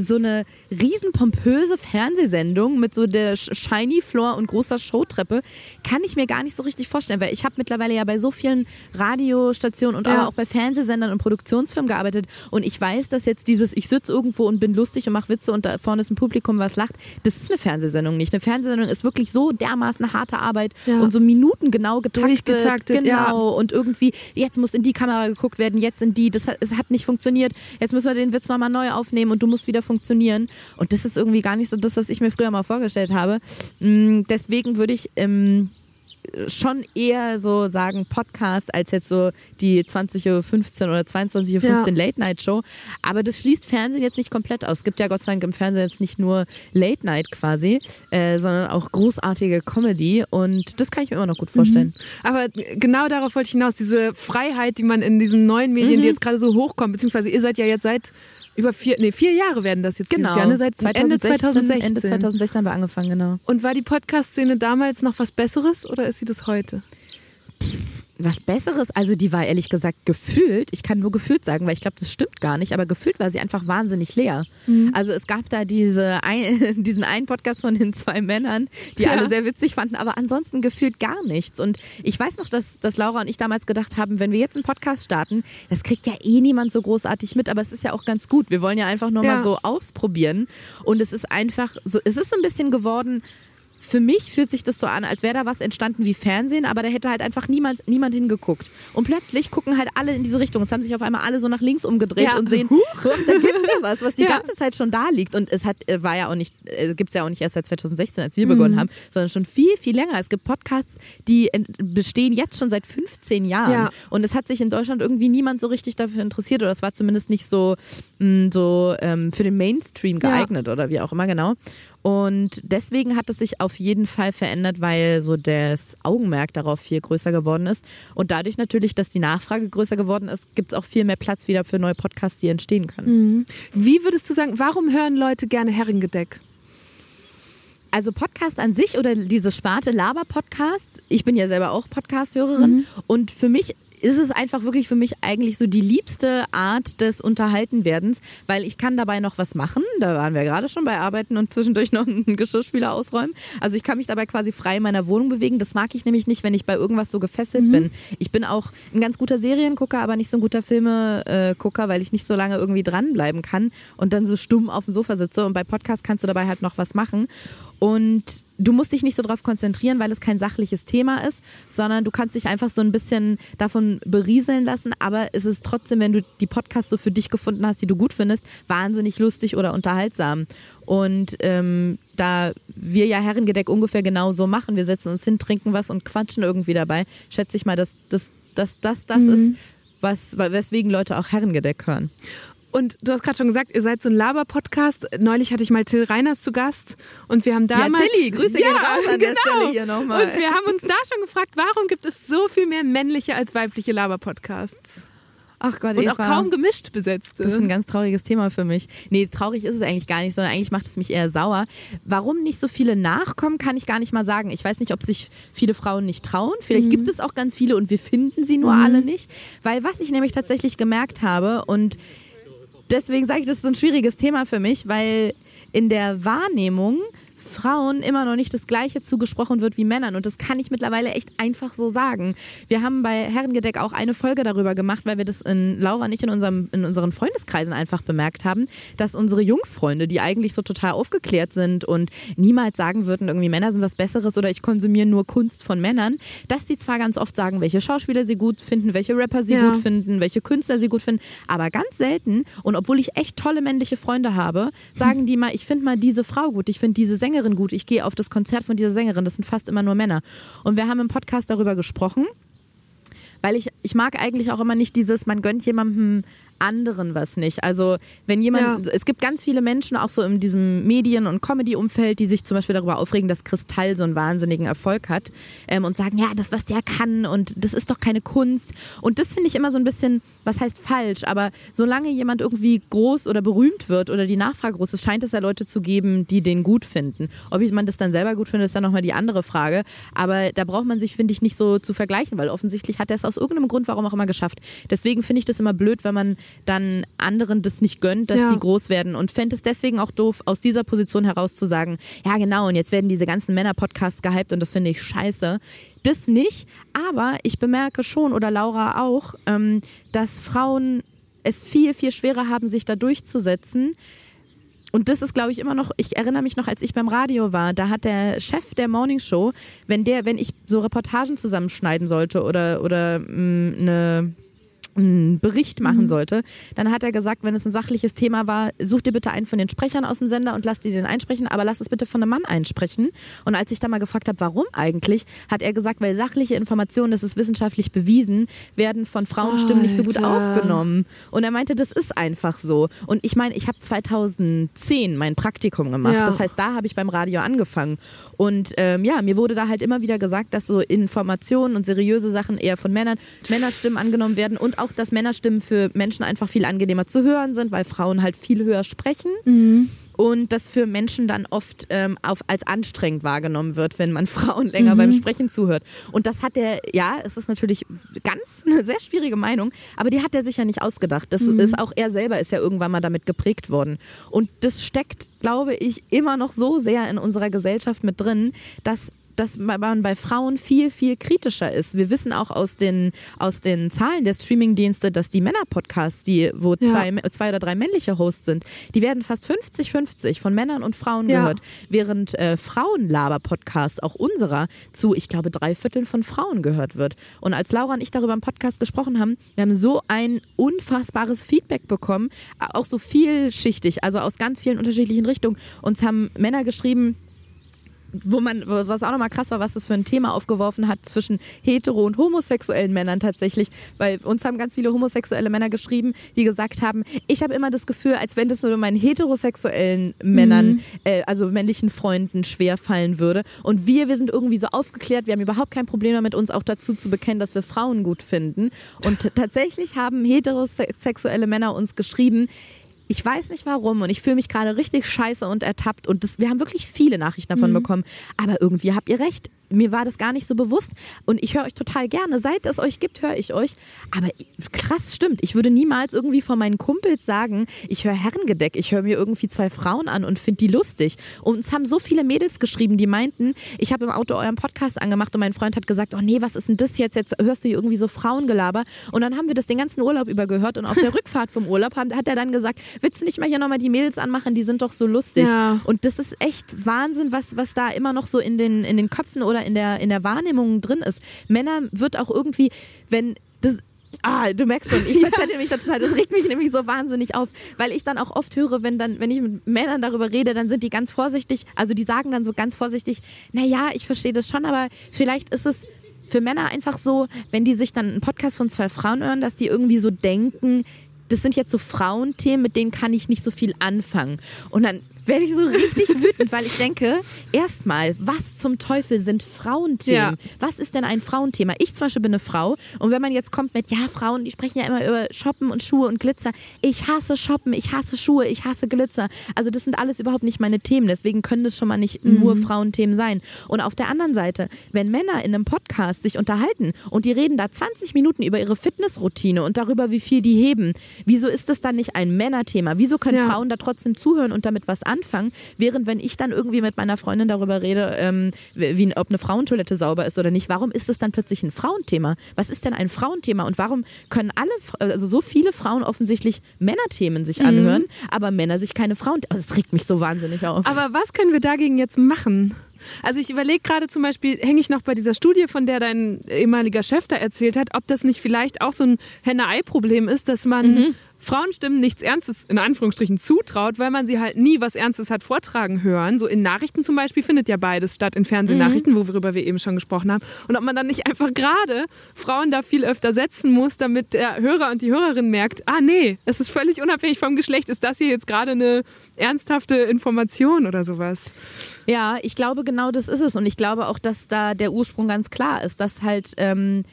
so eine riesen pompöse Fernsehsendung mit so der Sh- Shiny Floor und großer Showtreppe kann ich mir gar nicht so richtig vorstellen, weil ich habe mittlerweile ja bei so vielen Radiostationen und Ja. aber auch bei Fernsehsendern und Produktionsfirmen gearbeitet und ich weiß, dass jetzt dieses ich sitze irgendwo und bin lustig und mache Witze und da vorne ist ein Publikum, was lacht, das ist eine Fernsehsendung nicht. Eine Fernsehsendung ist wirklich so dermaßen harte Arbeit Ja. und so minutengenau getaktet, Durchgetaktet, genau ja. und irgendwie jetzt muss in die Kamera geguckt werden, jetzt in die, das hat, es hat nicht funktioniert, jetzt müssen wir den Witz nochmal neu aufnehmen und du musst wieder funktionieren und das ist irgendwie gar nicht so das, was ich mir früher mal vorgestellt habe. Mm, Deswegen würde ich ähm, schon eher so sagen Podcast als jetzt so die 20.15 Uhr oder 22.15 Uhr Ja. Late-Night-Show. Aber das schließt Fernsehen jetzt nicht komplett aus. Es gibt ja Gott sei Dank im Fernsehen jetzt nicht nur Late-Night quasi, äh, sondern auch großartige Comedy und das kann ich mir immer noch gut vorstellen. Aber genau darauf wollte ich hinaus, diese Freiheit, die man in diesen neuen Medien, die jetzt gerade so hochkommen, beziehungsweise ihr seid ja jetzt seit über vier, nee, vier Jahre werden das jetzt dieses Jahr, ne? seit Ende 2016. Ende 2016 haben wir angefangen, genau. Und war die Podcast-Szene damals noch was Besseres oder ist sie das heute? Was Besseres, also die war ehrlich gesagt gefühlt, ich kann nur gefühlt sagen, weil ich glaube, das stimmt gar nicht, aber gefühlt war sie einfach wahnsinnig leer. Also es gab da diese ein, diesen einen Podcast von den zwei Männern, die Ja. alle sehr witzig fanden, aber ansonsten gefühlt gar nichts. Und ich weiß noch, dass, dass Laura und ich damals gedacht haben, wenn wir jetzt einen Podcast starten, das kriegt ja eh niemand so großartig mit, aber es ist ja auch ganz gut. Wir wollen ja einfach nur Ja. mal so ausprobieren. Und es ist einfach so, es ist so ein bisschen geworden, für mich fühlt sich das so an, als wäre da was entstanden wie Fernsehen, aber da hätte halt einfach niemand, niemand hingeguckt. Und plötzlich gucken halt alle in diese Richtung. Es haben sich auf einmal alle so nach links umgedreht Ja. und sehen, huch, da gibt's ja was, was die Ja. ganze Zeit schon da liegt. Und es hat, äh, war ja auch nicht, äh, gibt's ja auch nicht erst seit 2016, als wir begonnen haben, sondern schon viel, viel länger. Es gibt Podcasts, die bestehen jetzt schon seit 15 Jahren. Ja. Und es hat sich in Deutschland irgendwie niemand so richtig dafür interessiert oder es war zumindest nicht so, mh, so ähm, für den Mainstream geeignet oder wie auch immer genau. Und deswegen hat es sich auf jeden Fall verändert, weil so das Augenmerk darauf viel größer geworden ist. Und dadurch natürlich, dass die Nachfrage größer geworden ist, gibt es auch viel mehr Platz wieder für neue Podcasts, die entstehen können. Wie würdest du sagen, warum hören Leute gerne Herrengedeck? Also Podcast an sich oder diese Sparte Laber-Podcast, ich bin ja selber auch Podcast-Hörerin und für mich ist es einfach wirklich für mich eigentlich so die liebste Art des Unterhaltenwerdens, weil ich kann dabei noch was machen. Da waren wir gerade schon bei Arbeiten und zwischendurch noch einen Geschirrspüler ausräumen. Also ich kann mich dabei quasi frei in meiner Wohnung bewegen. Das mag ich nämlich nicht, wenn ich bei irgendwas so gefesselt bin. Ich bin auch ein ganz guter Seriengucker, aber nicht so ein guter Filmegucker, weil ich nicht so lange irgendwie dranbleiben kann und dann so stumm auf dem Sofa sitze. Und bei Podcast kannst du dabei halt noch was machen. Und du musst dich nicht so drauf konzentrieren, weil es kein sachliches Thema ist, sondern du kannst dich einfach so ein bisschen davon berieseln lassen. Aber es ist trotzdem, wenn du die Podcasts so für dich gefunden hast, die du gut findest, wahnsinnig lustig oder unterhaltsam. Und ähm, da wir ja Herrengedeck ungefähr genau so machen, wir setzen uns hin, trinken was und quatschen irgendwie dabei, schätze ich mal, dass das das, das, das ist, was, weswegen Leute auch Herrengedeck hören. Und du hast gerade schon gesagt, ihr seid so ein Laber-Podcast. Neulich hatte ich mal Till Reiners zu Gast und wir haben damals... Tilly, Grüße gehen raus an der Stelle hier nochmal. Und wir haben uns da schon gefragt, warum gibt es so viel mehr männliche als weibliche Laber-Podcasts? Ach Gott, Und Eva. auch kaum gemischt besetzte. Das ist ein ganz trauriges Thema für mich. Nee, traurig ist es eigentlich gar nicht, sondern eigentlich macht es mich eher sauer. Warum nicht so viele nachkommen, kann ich gar nicht mal sagen. Ich weiß nicht, ob sich viele Frauen nicht trauen. Vielleicht gibt es auch ganz viele und wir finden sie nur alle nicht. Weil was ich nämlich tatsächlich gemerkt habe und deswegen sage ich, das ist so ein schwieriges Thema für mich, weil in der Wahrnehmung Frauen immer noch nicht das Gleiche zugesprochen wird wie Männern. Und das kann ich mittlerweile echt einfach so sagen. Wir haben bei Herrengedeck auch eine Folge darüber gemacht, weil wir das in Laura nicht in, unserem, in unseren Freundeskreisen einfach bemerkt haben, dass unsere Jungsfreunde, die eigentlich so total aufgeklärt sind und niemals sagen würden, irgendwie Männer sind was Besseres oder ich konsumiere nur Kunst von Männern, dass die zwar ganz oft sagen, welche Schauspieler sie gut finden, welche Rapper sie Ja. gut finden, welche Künstler sie gut finden, aber ganz selten und obwohl ich echt tolle männliche Freunde habe, sagen die mal, ich finde mal diese Frau gut, ich finde diese Sängerin gut, ich gehe auf das Konzert von dieser Sängerin, das sind fast immer nur Männer. Und wir haben im Podcast darüber gesprochen, weil ich, ich mag eigentlich auch immer nicht dieses, man gönnt jemandem anderen was nicht. Also wenn jemand, es gibt ganz viele Menschen auch so in diesem Medien- und Comedy-Umfeld, die sich zum Beispiel darüber aufregen, dass Kristall so einen wahnsinnigen Erfolg hat ähm, und sagen, ja, das, was der kann und das ist doch keine Kunst. Und das finde ich immer so ein bisschen, was heißt falsch, aber solange jemand irgendwie groß oder berühmt wird oder die Nachfrage groß ist, scheint es ja Leute zu geben, die den gut finden. Ob ich- man das dann selber gut findet, ist dann nochmal die andere Frage. Aber da braucht man sich, finde ich, nicht so zu vergleichen, weil offensichtlich hat er es aus irgendeinem Grund, warum auch immer, geschafft. Deswegen finde ich das immer blöd, wenn man dann anderen das nicht gönnt, dass Ja. sie groß werden und fände es deswegen auch doof, aus dieser Position heraus zu sagen, ja genau, und jetzt werden diese ganzen Männer-Podcasts gehypt und das finde ich scheiße. Das nicht, aber ich bemerke schon, oder Laura auch, ähm, dass Frauen es viel, viel schwerer haben, sich da durchzusetzen. Und das ist, glaube ich, immer noch, ich erinnere mich noch, als ich beim Radio war, da hat der Chef der Morning Show, wenn der, wenn ich so Reportagen zusammenschneiden sollte oder, oder mh, eine einen Bericht machen sollte, dann hat er gesagt, wenn es ein sachliches Thema war, such dir bitte einen von den Sprechern aus dem Sender und lass die den einsprechen, aber lass es bitte von einem Mann einsprechen. Und als ich da mal gefragt habe, warum eigentlich, hat er gesagt, weil sachliche Informationen, das ist wissenschaftlich bewiesen, werden von Frauenstimmen nicht so gut aufgenommen. Und er meinte, das ist einfach so. Und ich meine, ich habe 2010 mein Praktikum gemacht. Ja. Das heißt, da habe ich beim Radio angefangen. Und ähm, ja, mir wurde da halt immer wieder gesagt, dass so Informationen und seriöse Sachen eher von Männern, Männerstimmen angenommen werden und auch, dass Männerstimmen für Menschen einfach viel angenehmer zu hören sind, weil Frauen halt viel höher sprechen. Und das für Menschen dann oft ähm, auf, als anstrengend wahrgenommen wird, wenn man Frauen länger beim Sprechen zuhört. Und das hat er, ja, es ist natürlich ganz eine sehr schwierige Meinung, aber die hat er sich ja nicht ausgedacht. Das ist auch er selber ist ja irgendwann mal damit geprägt worden. Und das steckt, glaube ich, immer noch so sehr in unserer Gesellschaft mit drin, dass dass man bei Frauen viel, viel kritischer ist. Wir wissen auch aus den, aus den Zahlen der Streamingdienste, dass die Männer-Podcasts, die, wo Ja. zwei, zwei oder drei männliche Hosts sind, die werden fast 50-50 von Männern und Frauen Ja. gehört. Während äh, Frauenlaber-Podcasts, auch unserer, zu, ich glaube, drei Vierteln von Frauen gehört wird. Und als Laura und ich darüber im Podcast gesprochen haben, wir haben so ein unfassbares Feedback bekommen, auch so vielschichtig, also aus ganz vielen unterschiedlichen Richtungen. Uns haben Männer geschrieben, wo man, was auch nochmal krass war, was das für ein Thema aufgeworfen hat zwischen hetero- und homosexuellen Männern tatsächlich, weil uns haben ganz viele homosexuelle Männer geschrieben, die gesagt haben, ich habe immer das Gefühl, als wenn das nur meinen heterosexuellen Männern, äh, also männlichen Freunden schwer fallen würde. Und wir, wir sind irgendwie so aufgeklärt, wir haben überhaupt kein Problem damit, uns auch dazu zu bekennen, dass wir Frauen gut finden. Und tatsächlich haben heterosexuelle Männer uns geschrieben, ich weiß nicht warum und ich fühle mich gerade richtig scheiße und ertappt und das, wir haben wirklich viele Nachrichten davon bekommen. Aber irgendwie habt ihr recht. Mir war das gar nicht so bewusst und ich höre euch total gerne. Seit es euch gibt, höre ich euch. Aber krass, stimmt. Ich würde niemals irgendwie von meinen Kumpels sagen, ich höre Herrengedeck, ich höre mir irgendwie zwei Frauen an und finde die lustig. Und uns haben so viele Mädels geschrieben, die meinten, ich habe im Auto euren Podcast angemacht und mein Freund hat gesagt, oh nee, was ist denn das jetzt? Jetzt hörst du hier irgendwie so Frauengelaber. Und dann haben wir das den ganzen Urlaub über gehört und auf der Rückfahrt vom Urlaub hat er dann gesagt, willst du nicht mal hier nochmal die Mädels anmachen, die sind doch so lustig. Ja. Und das ist echt Wahnsinn, was, was da immer noch so in den, in den Köpfen oder in der, in der Wahrnehmung drin ist. Männer wird auch irgendwie, wenn das. Ah, du merkst schon, ich verzettel mich da total. Das regt mich nämlich so wahnsinnig auf, weil ich dann auch oft höre, wenn dann, wenn ich mit Männern darüber rede, dann sind die ganz vorsichtig, also die sagen dann so ganz vorsichtig, naja, ich verstehe das schon, aber vielleicht ist es für Männer einfach so, wenn die sich dann einen Podcast von zwei Frauen hören, dass die irgendwie so denken, das sind jetzt so Frauenthemen, mit denen kann ich nicht so viel anfangen. Und dann werde ich so richtig wütend, weil ich denke, erstmal, was zum Teufel sind Frauenthemen? Ja. Was ist denn ein Frauenthema? Ich zum Beispiel bin eine Frau und wenn man jetzt kommt mit, ja, Frauen, die sprechen ja immer über Shoppen und Schuhe und Glitzer. Ich hasse Shoppen, ich hasse Schuhe, ich hasse Glitzer. Also das sind alles überhaupt nicht meine Themen, deswegen können das schon mal nicht nur Frauenthemen sein. Und auf der anderen Seite, wenn Männer in einem Podcast sich unterhalten und die reden da 20 Minuten über ihre Fitnessroutine und darüber, wie viel die heben, wieso ist das dann nicht ein Männerthema? Wieso können Ja. Frauen da trotzdem zuhören und damit was anfangen? Anfang. Während wenn ich dann irgendwie mit meiner Freundin darüber rede, ähm, wie, ob eine Frauentoilette sauber ist oder nicht, warum ist es dann plötzlich ein Frauenthema? Was ist denn ein Frauenthema und warum können alle, also so viele Frauen offensichtlich Männerthemen sich anhören, aber Männer sich keine Frauen. Oh, das regt mich so wahnsinnig auf. Aber was können wir dagegen jetzt machen? Also ich überlege gerade zum Beispiel, hänge ich noch bei dieser Studie, von der dein ehemaliger Chef da erzählt hat, ob das nicht vielleicht auch so ein Henne-Ei-Problem ist, dass man Frauenstimmen nichts Ernstes in Anführungsstrichen zutraut, weil man sie halt nie was Ernstes hat vortragen hören. So in Nachrichten zum Beispiel findet ja beides statt, in Fernsehnachrichten, worüber wir eben schon gesprochen haben. Und ob man dann nicht einfach gerade Frauen da viel öfter setzen muss, damit der Hörer und die Hörerin merkt, ah nee, es ist völlig unabhängig vom Geschlecht, ist das hier jetzt gerade eine ernsthafte Information oder sowas. Ja, ich glaube, genau das ist es. Und ich glaube auch, dass da der Ursprung ganz klar ist, dass halt. Ähm,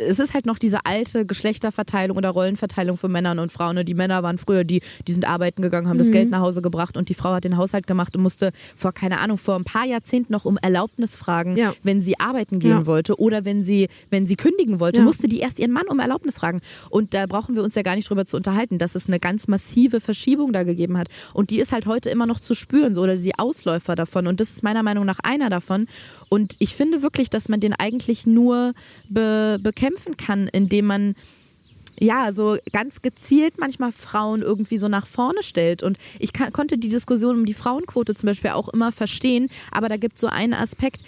es ist halt noch diese alte Geschlechterverteilung oder Rollenverteilung von Männern und Frauen. Ne? Die Männer waren früher die, die sind arbeiten gegangen, haben das Geld nach Hause gebracht und die Frau hat den Haushalt gemacht und musste vor, keine Ahnung, vor ein paar Jahrzehnten noch um Erlaubnis fragen, Ja. wenn sie arbeiten gehen Ja. wollte oder wenn sie, wenn sie kündigen wollte, Ja. musste die erst ihren Mann um Erlaubnis fragen. Und da brauchen wir uns ja gar nicht drüber zu unterhalten, dass es eine ganz massive Verschiebung da gegeben hat. Und die ist halt heute immer noch zu spüren, so oder die Ausläufer davon. Und das ist meiner Meinung nach einer davon. Und ich finde wirklich, dass man den eigentlich nur be bekämpfen kann, indem man ja, so ganz gezielt manchmal Frauen irgendwie so nach vorne stellt. Und ich konnte die Diskussion um die Frauenquote zum Beispiel auch immer verstehen, aber da gibt es so einen Aspekt.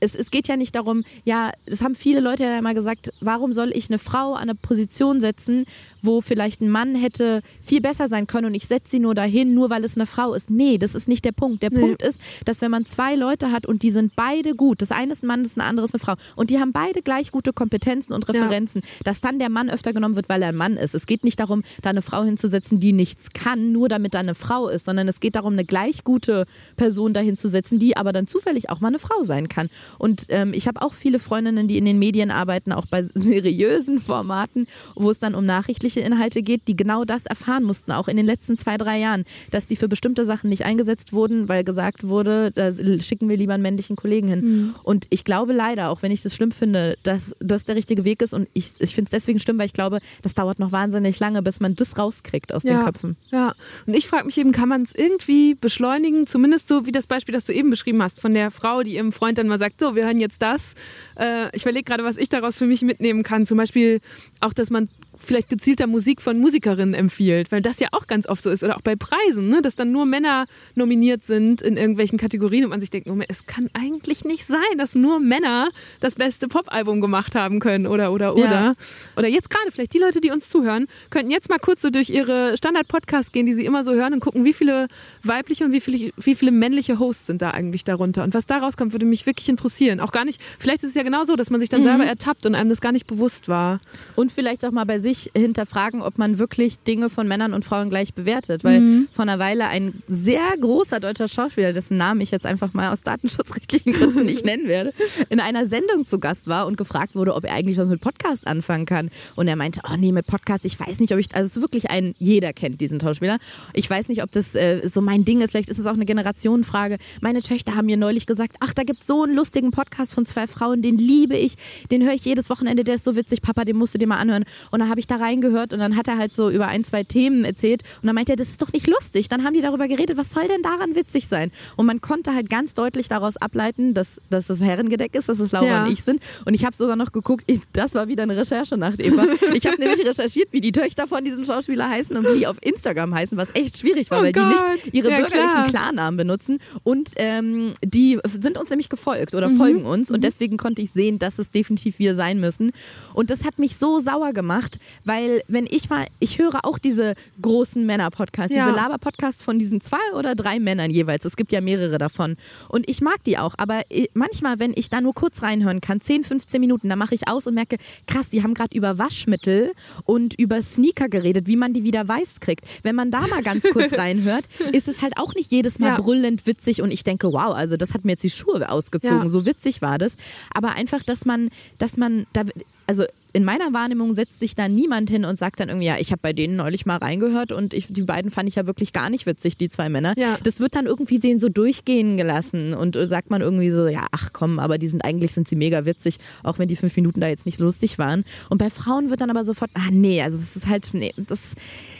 Es, es geht ja nicht darum, ja, es haben viele Leute ja immer gesagt, warum soll ich eine Frau an eine Position setzen, wo vielleicht ein Mann hätte viel besser sein können und ich setze sie nur dahin, nur weil es eine Frau ist. Nee, das ist nicht der Punkt. Der Punkt ist, dass wenn man zwei Leute hat und die sind beide gut, das eine ist ein Mann, das andere ist eine Frau und die haben beide gleich gute Kompetenzen und Referenzen, dass dann der Mann öfter genommen wird, weil er ein Mann ist. Es geht nicht darum, da eine Frau hinzusetzen, die nichts kann, nur damit da eine Frau ist, sondern es geht darum, eine gleich gute Person dahin zu setzen, die aber dann zufällig auch mal eine Frau sein kann. Und ähm, ich habe auch viele Freundinnen, die in den Medien arbeiten, auch bei seriösen Formaten, wo es dann um nachrichtliche Inhalte geht, die genau das erfahren mussten, auch in den letzten zwei, drei Jahren, dass die für bestimmte Sachen nicht eingesetzt wurden, weil gesagt wurde, da schicken wir lieber einen männlichen Kollegen hin. Und ich glaube leider, auch wenn ich das schlimm finde, dass das der richtige Weg ist und ich, ich finde es deswegen schlimm, weil ich glaube, das dauert noch wahnsinnig lange, bis man das rauskriegt aus den Köpfen. Ja, und ich frage mich eben, kann man es irgendwie beschleunigen? Zumindest so wie das Beispiel, das du eben beschrieben hast, von der Frau, die ihrem Freund dann mal sagt, so, wir hören jetzt das. Äh, ich überlege gerade, was ich daraus für mich mitnehmen kann. Zum Beispiel auch, dass man vielleicht gezielter Musik von Musikerinnen empfiehlt, weil das ja auch ganz oft so ist. Oder auch bei Preisen, ne? dass dann nur Männer nominiert sind in irgendwelchen Kategorien und man sich denkt, Moment, es kann eigentlich nicht sein, dass nur Männer das beste Popalbum gemacht haben können oder oder oder. Ja. Oder jetzt gerade vielleicht die Leute, die uns zuhören, könnten jetzt mal kurz so durch ihre Standard-Podcasts gehen, die sie immer so hören und gucken, wie viele weibliche und wie viele, wie viele männliche Hosts sind da eigentlich darunter. Und was da rauskommt, würde mich wirklich interessieren. Auch gar nicht, vielleicht ist es ja genau so, dass man sich dann selber ertappt und einem das gar nicht bewusst war. Und vielleicht auch mal bei sich hinterfragen, ob man wirklich Dinge von Männern und Frauen gleich bewertet. Weil vor einer Weile ein sehr großer deutscher Schauspieler, dessen Namen ich jetzt einfach mal aus datenschutzrechtlichen Gründen nicht nennen werde, in einer Sendung zu Gast war und gefragt wurde, ob er eigentlich was mit Podcast anfangen kann. Und er meinte, oh nee, mit Podcast, ich weiß nicht, ob ich, also es ist wirklich ein, jeder kennt diesen Schauspieler. Ich weiß nicht, ob das äh, so mein Ding ist. Vielleicht ist es auch eine Generationenfrage. Meine Töchter haben mir neulich gesagt, ach, da gibt es so einen lustigen Podcast von zwei Frauen, den liebe ich, den höre ich jedes Wochenende, der ist so witzig, Papa, den musst du dir mal anhören. Und dann habe ich da reingehört und dann hat er halt so über ein, zwei Themen erzählt und dann meinte er, das ist doch nicht lustig. Dann haben die darüber geredet, was soll denn daran witzig sein? Und man konnte halt ganz deutlich daraus ableiten, dass, dass das Herrengedeck ist, dass es Laura Ja. und ich sind. Und ich habe sogar noch geguckt, ich, das war wieder eine Recherchenacht, Eva. Ich habe nämlich recherchiert, wie die Töchter von diesem Schauspieler heißen und wie die auf Instagram heißen, was echt schwierig war, Oh weil die Gott. nicht ihre Ja, bürgerlichen klar. Klarnamen benutzen. Und ähm, die sind uns nämlich gefolgt oder folgen uns. Und deswegen konnte ich sehen, dass es definitiv wir sein müssen. Und das hat mich so sauer gemacht, weil wenn ich mal, ich höre auch diese großen Männer-Podcasts, Ja. diese Laber-Podcasts von diesen zwei oder drei Männern jeweils. Es gibt ja mehrere davon. Und ich mag die auch. Aber äh, manchmal, wenn ich da nur kurz reinhören kann, 10, 15 Minuten, dann mache ich aus und merke, krass, die haben gerade über Waschmittel und über Sneaker geredet, wie man die wieder weiß kriegt. Wenn man da mal ganz kurz reinhört, ist es halt auch nicht jedes Mal Ja. brüllend witzig und ich denke, wow, also das hat mir jetzt die Schuhe ausgezogen, Ja. so witzig war das. Aber einfach, dass man, dass man da, also in meiner Wahrnehmung setzt sich da niemand hin und sagt dann irgendwie, ja, ich habe bei denen neulich mal reingehört und ich, die beiden fand ich ja wirklich gar nicht witzig, die zwei Männer. Ja. Das wird dann irgendwie denen so durchgehen gelassen und äh, sagt man irgendwie so, ja, ach komm, aber die sind eigentlich sind sie mega witzig, auch wenn die fünf Minuten da jetzt nicht lustig waren. Und bei Frauen wird dann aber sofort, ah nee, also es ist halt, nee, das,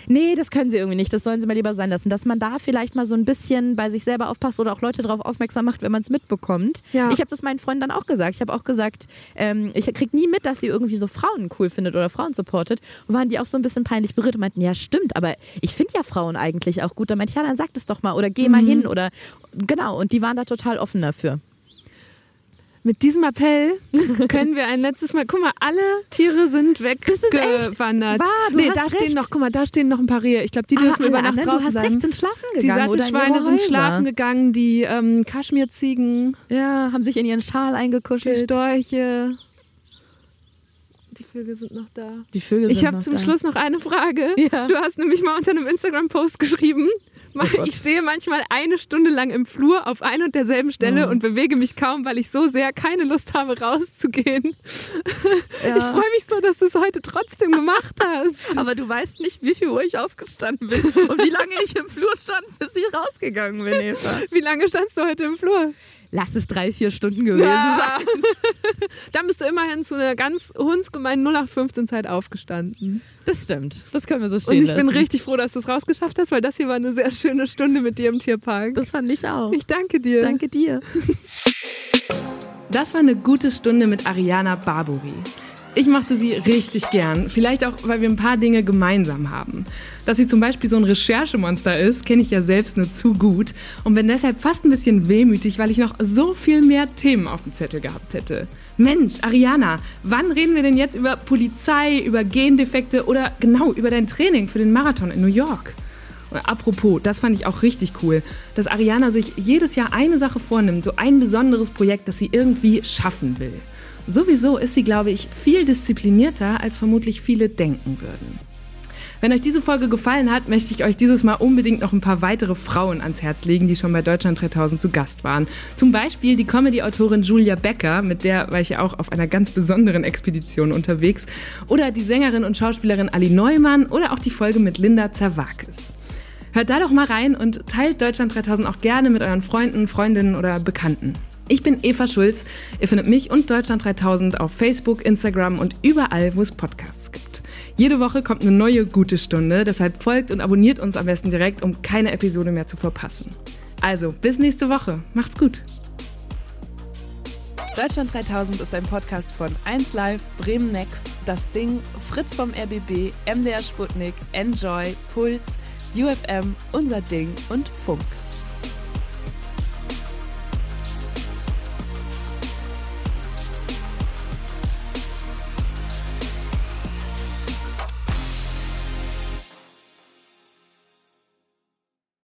nee, das können sie irgendwie nicht, das sollen sie mal lieber sein lassen. Dass man da vielleicht mal so ein bisschen bei sich selber aufpasst oder auch Leute darauf aufmerksam macht, wenn man es mitbekommt. Ja. Ich habe das meinen Freunden dann auch gesagt. Ich habe auch gesagt, ähm, ich krieg nie mit, dass sie irgendwie so Frauen cool findet oder Frauen supportet. Und waren die auch so ein bisschen peinlich berührt und meinten, ja stimmt, aber ich finde ja Frauen eigentlich auch gut. Da meinte ich, ja, dann sag das doch mal oder geh mal hin oder genau. Und die waren da total offen dafür. Mit diesem Appell können wir ein letztes Mal. Guck mal, alle Tiere sind weggewandert. nee, da stehen recht. noch, guck mal, da stehen noch ein paar Rehe. Ich glaube, die dürfen Ah, über Nacht anderen, draußen du hast recht, sind schlafen Die gegangen. ihre Sattelschweine sind schlafen gegangen, die ähm, Kaschmirziegen, Ja, haben sich in ihren Schal die eingekuschelt. Storche. Die Vögel sind noch da. Die Vögel Ich sind habe noch zum. Schluss noch eine Frage. Ja. Du hast nämlich mal unter einem Instagram-Post geschrieben, Gott. ich stehe manchmal eine Stunde lang im Flur auf ein und derselben Stelle Mhm. und bewege mich kaum, weil ich so sehr keine Lust habe, rauszugehen. Ja. Ich freue mich so, dass du es heute trotzdem gemacht hast. Aber du weißt nicht, wie viel Uhr ich aufgestanden bin und wie lange ich im Flur stand, bis ich rausgegangen bin, Eva. Wie lange standst du heute im Flur? Lass es drei, vier Stunden gewesen sein. Dann bist du immerhin zu einer ganz hundsgemeinen 0815 Zeit aufgestanden. Das stimmt. Das können wir so Und stehen ich bin lassen. richtig froh, dass du es rausgeschafft hast, weil das hier war eine sehr schöne Stunde mit dir im Tierpark. Das fand ich auch. ich danke dir. Danke dir. Das war eine gute Stunde mit Ariana Barbori. Ich mochte sie richtig gern, vielleicht auch, weil wir ein paar Dinge gemeinsam haben. Dass sie zum Beispiel so ein Recherchemonster ist, kenne ich ja selbst nur zu gut und bin deshalb fast ein bisschen wehmütig, weil ich noch so viel mehr Themen auf dem Zettel gehabt hätte. Mensch, Ariana, wann reden wir denn jetzt über Polizei, über Gendefekte oder genau über dein Training für den Marathon in New York? Apropos, das fand ich auch richtig cool, dass Ariana sich jedes Jahr eine Sache vornimmt, so ein besonderes Projekt, das sie irgendwie schaffen will. Sowieso ist sie, glaube ich, viel disziplinierter, als vermutlich viele denken würden. Wenn euch diese Folge gefallen hat, möchte ich euch dieses Mal unbedingt noch ein paar weitere Frauen ans Herz legen, die schon bei Deutschland 3000 zu Gast waren. Zum Beispiel die Comedy-Autorin Julia Becker, mit der war ich ja auch auf einer ganz besonderen Expedition unterwegs. Oder die Sängerin und Schauspielerin Ali Neumann oder auch die Folge mit Linda Zerwakis. Hört da doch mal rein und teilt Deutschland 3000 auch gerne mit euren Freunden, Freundinnen oder Bekannten. Ich bin Eva Schulz. Ihr findet mich und Deutschland 3000 auf Facebook, Instagram und überall, wo es Podcasts gibt. Jede Woche kommt eine neue gute Stunde, deshalb folgt und abonniert uns am besten direkt, um keine Episode mehr zu verpassen. Also, bis nächste Woche. Macht's gut. Deutschland 3000 ist ein Podcast von 1Live, Bremen Next, Das Ding, Fritz vom RBB, MDR Sputnik, Enjoy, Puls, UFM, Unser Ding und Funk.